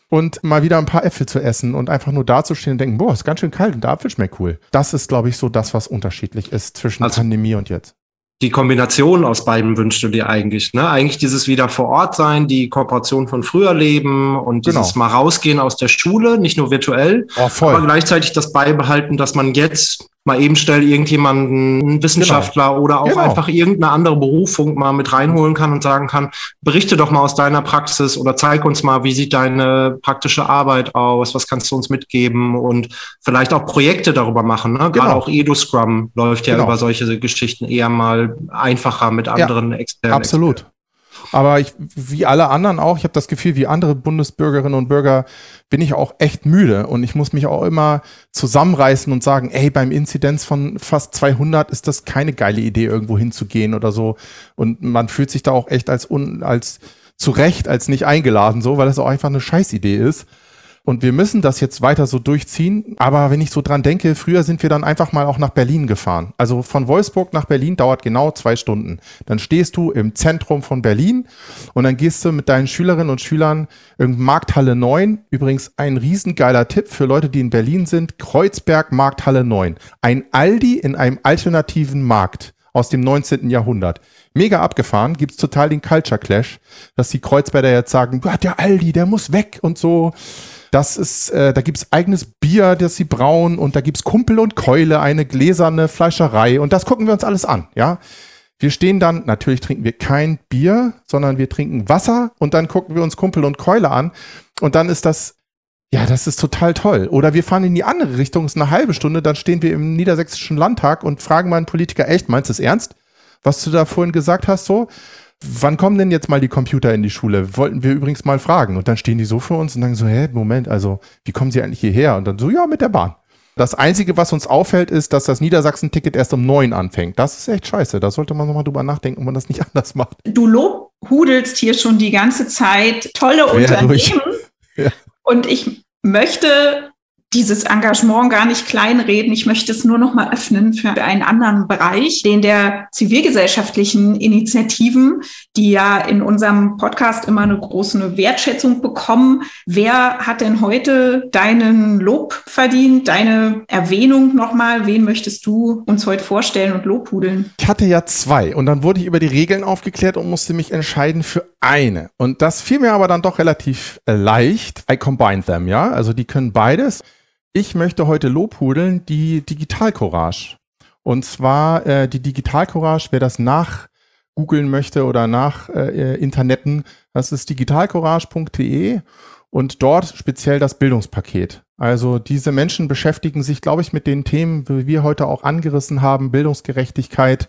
und mal wieder ein paar Äpfel zu essen und einfach nur dazustehen und denken, boah, ist ganz schön kalt und der Apfel schmeckt cool. Das ist, glaube ich, so das, was unterschiedlich ist zwischen also, Pandemie und jetzt die Kombination aus beiden wünschst du dir eigentlich, ne? Eigentlich dieses wieder vor Ort sein, die Kooperation von früher leben und dieses genau. mal rausgehen aus der Schule, nicht nur virtuell, oh, aber gleichzeitig das beibehalten, dass man jetzt mal eben schnell irgendjemanden, einen Wissenschaftler genau. oder auch genau. einfach irgendeine andere Berufung mal mit reinholen kann und sagen kann, berichte doch mal aus deiner Praxis oder zeig uns mal, wie sieht deine praktische Arbeit aus, was kannst du uns mitgeben und vielleicht auch Projekte darüber machen. Ne? Gerade genau. auch EduScrum läuft ja genau. über solche Geschichten eher mal einfacher mit anderen ja, Experten. Absolut. Aber ich, wie alle anderen auch, ich habe das Gefühl, wie andere Bundesbürgerinnen und Bürger bin ich auch echt müde und ich muss mich auch immer zusammenreißen und sagen, ey, beim Inzidenz von fast 200 ist das keine geile Idee, irgendwo hinzugehen oder so. Und man fühlt sich da auch echt als, un, als zu Recht als nicht eingeladen, so, weil das auch einfach eine Scheißidee ist. Und wir müssen das jetzt weiter so durchziehen. Aber wenn ich so dran denke, früher sind wir dann einfach mal auch nach Berlin gefahren. Also von Wolfsburg nach Berlin dauert genau zwei Stunden. Dann stehst du im Zentrum von Berlin und dann gehst du mit deinen Schülerinnen und Schülern in Markthalle 9. Übrigens ein riesengeiler Tipp für Leute, die in Berlin sind. Kreuzberg Markthalle 9. Ein Aldi in einem alternativen Markt aus dem 19. Jahrhundert. Mega abgefahren, gibt's total den Culture Clash, dass die Kreuzberger jetzt sagen, der Aldi, der muss weg und so. Das ist, äh, da gibt's eigenes Bier, das sie brauen und da gibt's Kumpel und Keule, eine gläserne Fleischerei und das gucken wir uns alles an, ja. Wir stehen dann, natürlich trinken wir kein Bier, sondern wir trinken Wasser und dann gucken wir uns Kumpel und Keule an und dann ist das ja, das ist total toll. Oder wir fahren in die andere Richtung, ist eine halbe Stunde, dann stehen wir im Niedersächsischen Landtag und fragen mal einen Politiker, echt, meinst du es ernst? Was du da vorhin gesagt hast, so? Wann kommen denn jetzt mal die Computer in die Schule? Wollten wir übrigens mal fragen. Und dann stehen die so vor uns und sagen so, hä, Moment, also, wie kommen sie eigentlich hierher? Und dann so, ja, mit der Bahn. Das Einzige, was uns auffällt, ist, dass das Niedersachsen-Ticket erst um neun anfängt. Das ist echt scheiße. Da sollte man nochmal drüber nachdenken, ob man das nicht *laughs* anders macht. Du lobhudelst hier schon die ganze Zeit tolle Unternehmen. Ja. Und ich möchte dieses Engagement gar nicht kleinreden. Ich möchte es nur noch mal öffnen für einen anderen Bereich, den der zivilgesellschaftlichen Initiativen, die ja in unserem Podcast immer eine große Wertschätzung bekommen. Wer hat denn heute deinen Lob verdient, deine Erwähnung nochmal? Wen möchtest du uns heute vorstellen und lobhudeln? Ich hatte ja zwei und dann wurde ich über die Regeln aufgeklärt und musste mich entscheiden für eine. Und das fiel mir aber dann doch relativ äh, leicht. I combined them, ja. Also die können beides. Ich möchte heute lobhudeln die Digital Courage. Und zwar äh, die Digital Courage, wer das nach googeln möchte oder nach äh, Interneten, das ist digitalcourage.de und dort speziell das Bildungspaket. Also diese Menschen beschäftigen sich, glaube ich, mit den Themen, wie wir heute auch angerissen haben, Bildungsgerechtigkeit,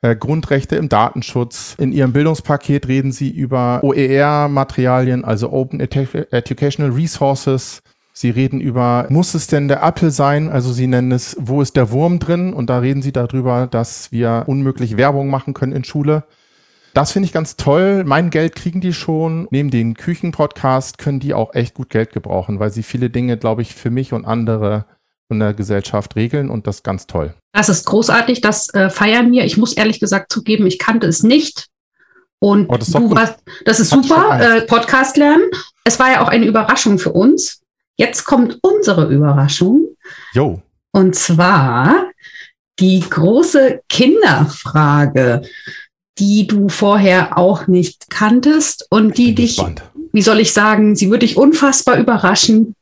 äh, Grundrechte im Datenschutz. In ihrem Bildungspaket reden sie über OER-Materialien, also Open Educational Resources, Sie reden über, muss es denn der Apfel sein? Also Sie nennen es, wo ist der Wurm drin? Und da reden Sie darüber, dass wir unmöglich Werbung machen können in Schule. Das finde ich ganz toll. Mein Geld kriegen die schon. Neben den Küchenpodcast können die auch echt gut Geld gebrauchen, weil sie viele Dinge, glaube ich, für mich und andere in der Gesellschaft regeln und das ganz toll. Das ist großartig, das äh, feiern wir. Ich muss ehrlich gesagt zugeben, ich kannte es nicht. Und oh, das, ist du warst, das ist super, äh, Podcast lernen. Es war ja auch eine Überraschung für uns. Jetzt kommt unsere Überraschung. Jo. Und zwar die große Kinderfrage, die du vorher auch nicht kanntest und die dich, gespannt. wie soll ich sagen, sie würde dich unfassbar überraschen.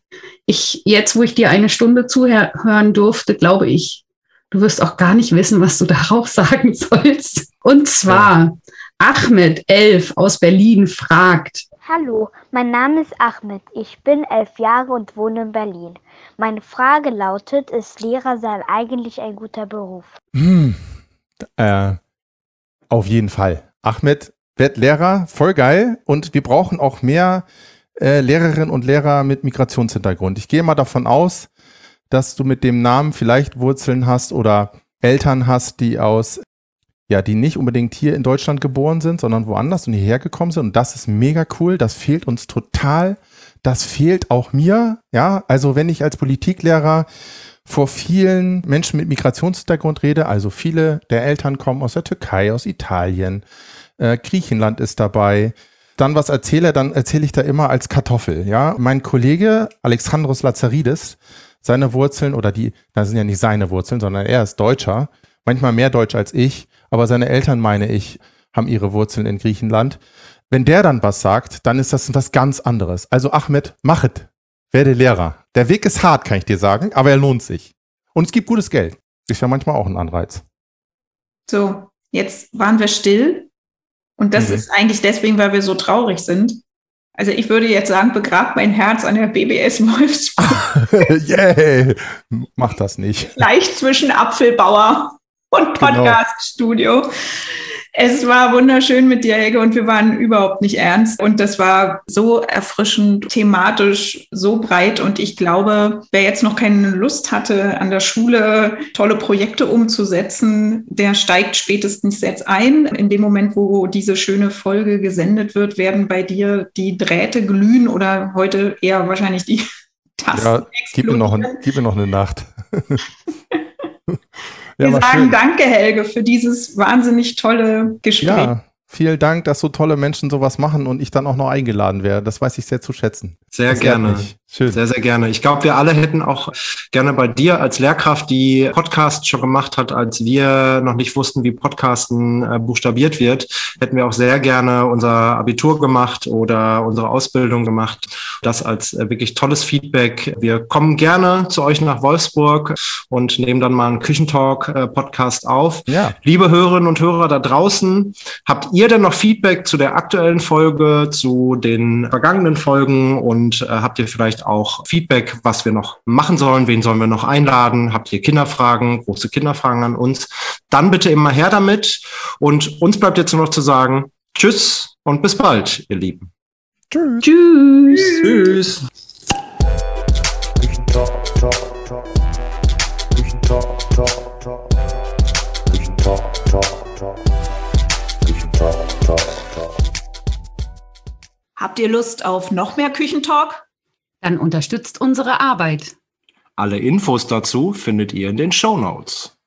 Ich, jetzt, wo ich dir eine Stunde zuhören durfte, glaube ich, du wirst auch gar nicht wissen, was du *laughs* darauf sagen sollst. Und zwar, ja. Ahmed, elf aus Berlin, fragt, Hallo, mein Name ist Ahmed. Ich bin elf Jahre und wohne in Berlin. Meine Frage lautet, ist Lehrer sein eigentlich ein guter Beruf? Hm, äh, auf jeden Fall. Ahmed wird Lehrer, voll geil. Und wir brauchen auch mehr äh, Lehrerinnen und Lehrer mit Migrationshintergrund. Ich gehe mal davon aus, dass du mit dem Namen vielleicht Wurzeln hast oder Eltern hast, die aus ja, die nicht unbedingt hier in Deutschland geboren sind, sondern woanders und hierher gekommen sind. Und das ist mega cool. Das fehlt uns total. Das fehlt auch mir. Ja, also wenn ich als Politiklehrer vor vielen Menschen mit Migrationshintergrund rede, also viele der Eltern kommen aus der Türkei, aus Italien, äh, Griechenland ist dabei, dann was erzähle, dann erzähle ich da immer als Kartoffel. Ja, mein Kollege Alexandros Lazaridis, seine Wurzeln oder die, das sind ja nicht seine Wurzeln, sondern er ist Deutscher, manchmal mehr Deutsch als ich, aber seine Eltern, meine ich, haben ihre Wurzeln in Griechenland. Wenn der dann was sagt, dann ist das was ganz anderes. Also Ahmed, machet, werde Lehrer. Der Weg ist hart, kann ich dir sagen, aber er lohnt sich. Und es gibt gutes Geld. Ist ja manchmal auch ein Anreiz. So, jetzt waren wir still. Und das mhm. ist eigentlich deswegen, weil wir so traurig sind. Also ich würde jetzt sagen, begrab mein Herz an der BBS Wolfsburg. *laughs* Yay! Mach das nicht. Gleich zwischen Apfelbauer und genau. Podcaststudio. Genau. Es war wunderschön mit dir, Helge, und wir waren überhaupt nicht ernst. Und das war so erfrischend, thematisch, so breit. Und ich glaube, wer jetzt noch keine Lust hatte, an der Schule tolle Projekte umzusetzen, der steigt spätestens jetzt ein. In dem Moment, wo diese schöne Folge gesendet wird, werden bei dir die Drähte glühen oder heute eher wahrscheinlich die Tasten. Ja, gib mir, noch, gib mir noch eine Nacht. *laughs* *laughs* Wir sagen schön. danke, Helge, für dieses wahnsinnig tolle Gespräch. Ja, vielen Dank, dass so tolle Menschen sowas machen und ich dann auch noch eingeladen werde. Das weiß ich sehr zu schätzen. Sehr das gerne. Schön. Sehr, sehr gerne. Ich glaube, wir alle hätten auch gerne bei dir als Lehrkraft, die Podcast schon gemacht hat, als wir noch nicht wussten, wie Podcasten äh, buchstabiert wird, hätten wir auch sehr gerne unser Abitur gemacht oder unsere Ausbildung gemacht. Das als äh, wirklich tolles Feedback. Wir kommen gerne zu euch nach Wolfsburg und nehmen dann mal einen Küchentalk-Podcast äh, auf. Ja. Liebe Hörerinnen und Hörer da draußen, habt ihr denn noch Feedback zu der aktuellen Folge, zu den vergangenen Folgen und äh, habt ihr vielleicht auch Feedback, was wir noch machen sollen, wen sollen wir noch einladen, habt ihr Kinderfragen, große Kinderfragen an uns, dann bitte immer her damit. Und uns bleibt jetzt nur noch zu sagen, tschüss und bis bald, ihr Lieben. Tschüss. Tschüss. Tschüss. Habt ihr Lust auf noch mehr Küchentalk? Dann unterstützt unsere Arbeit. Alle Infos dazu findet ihr in den Show Notes.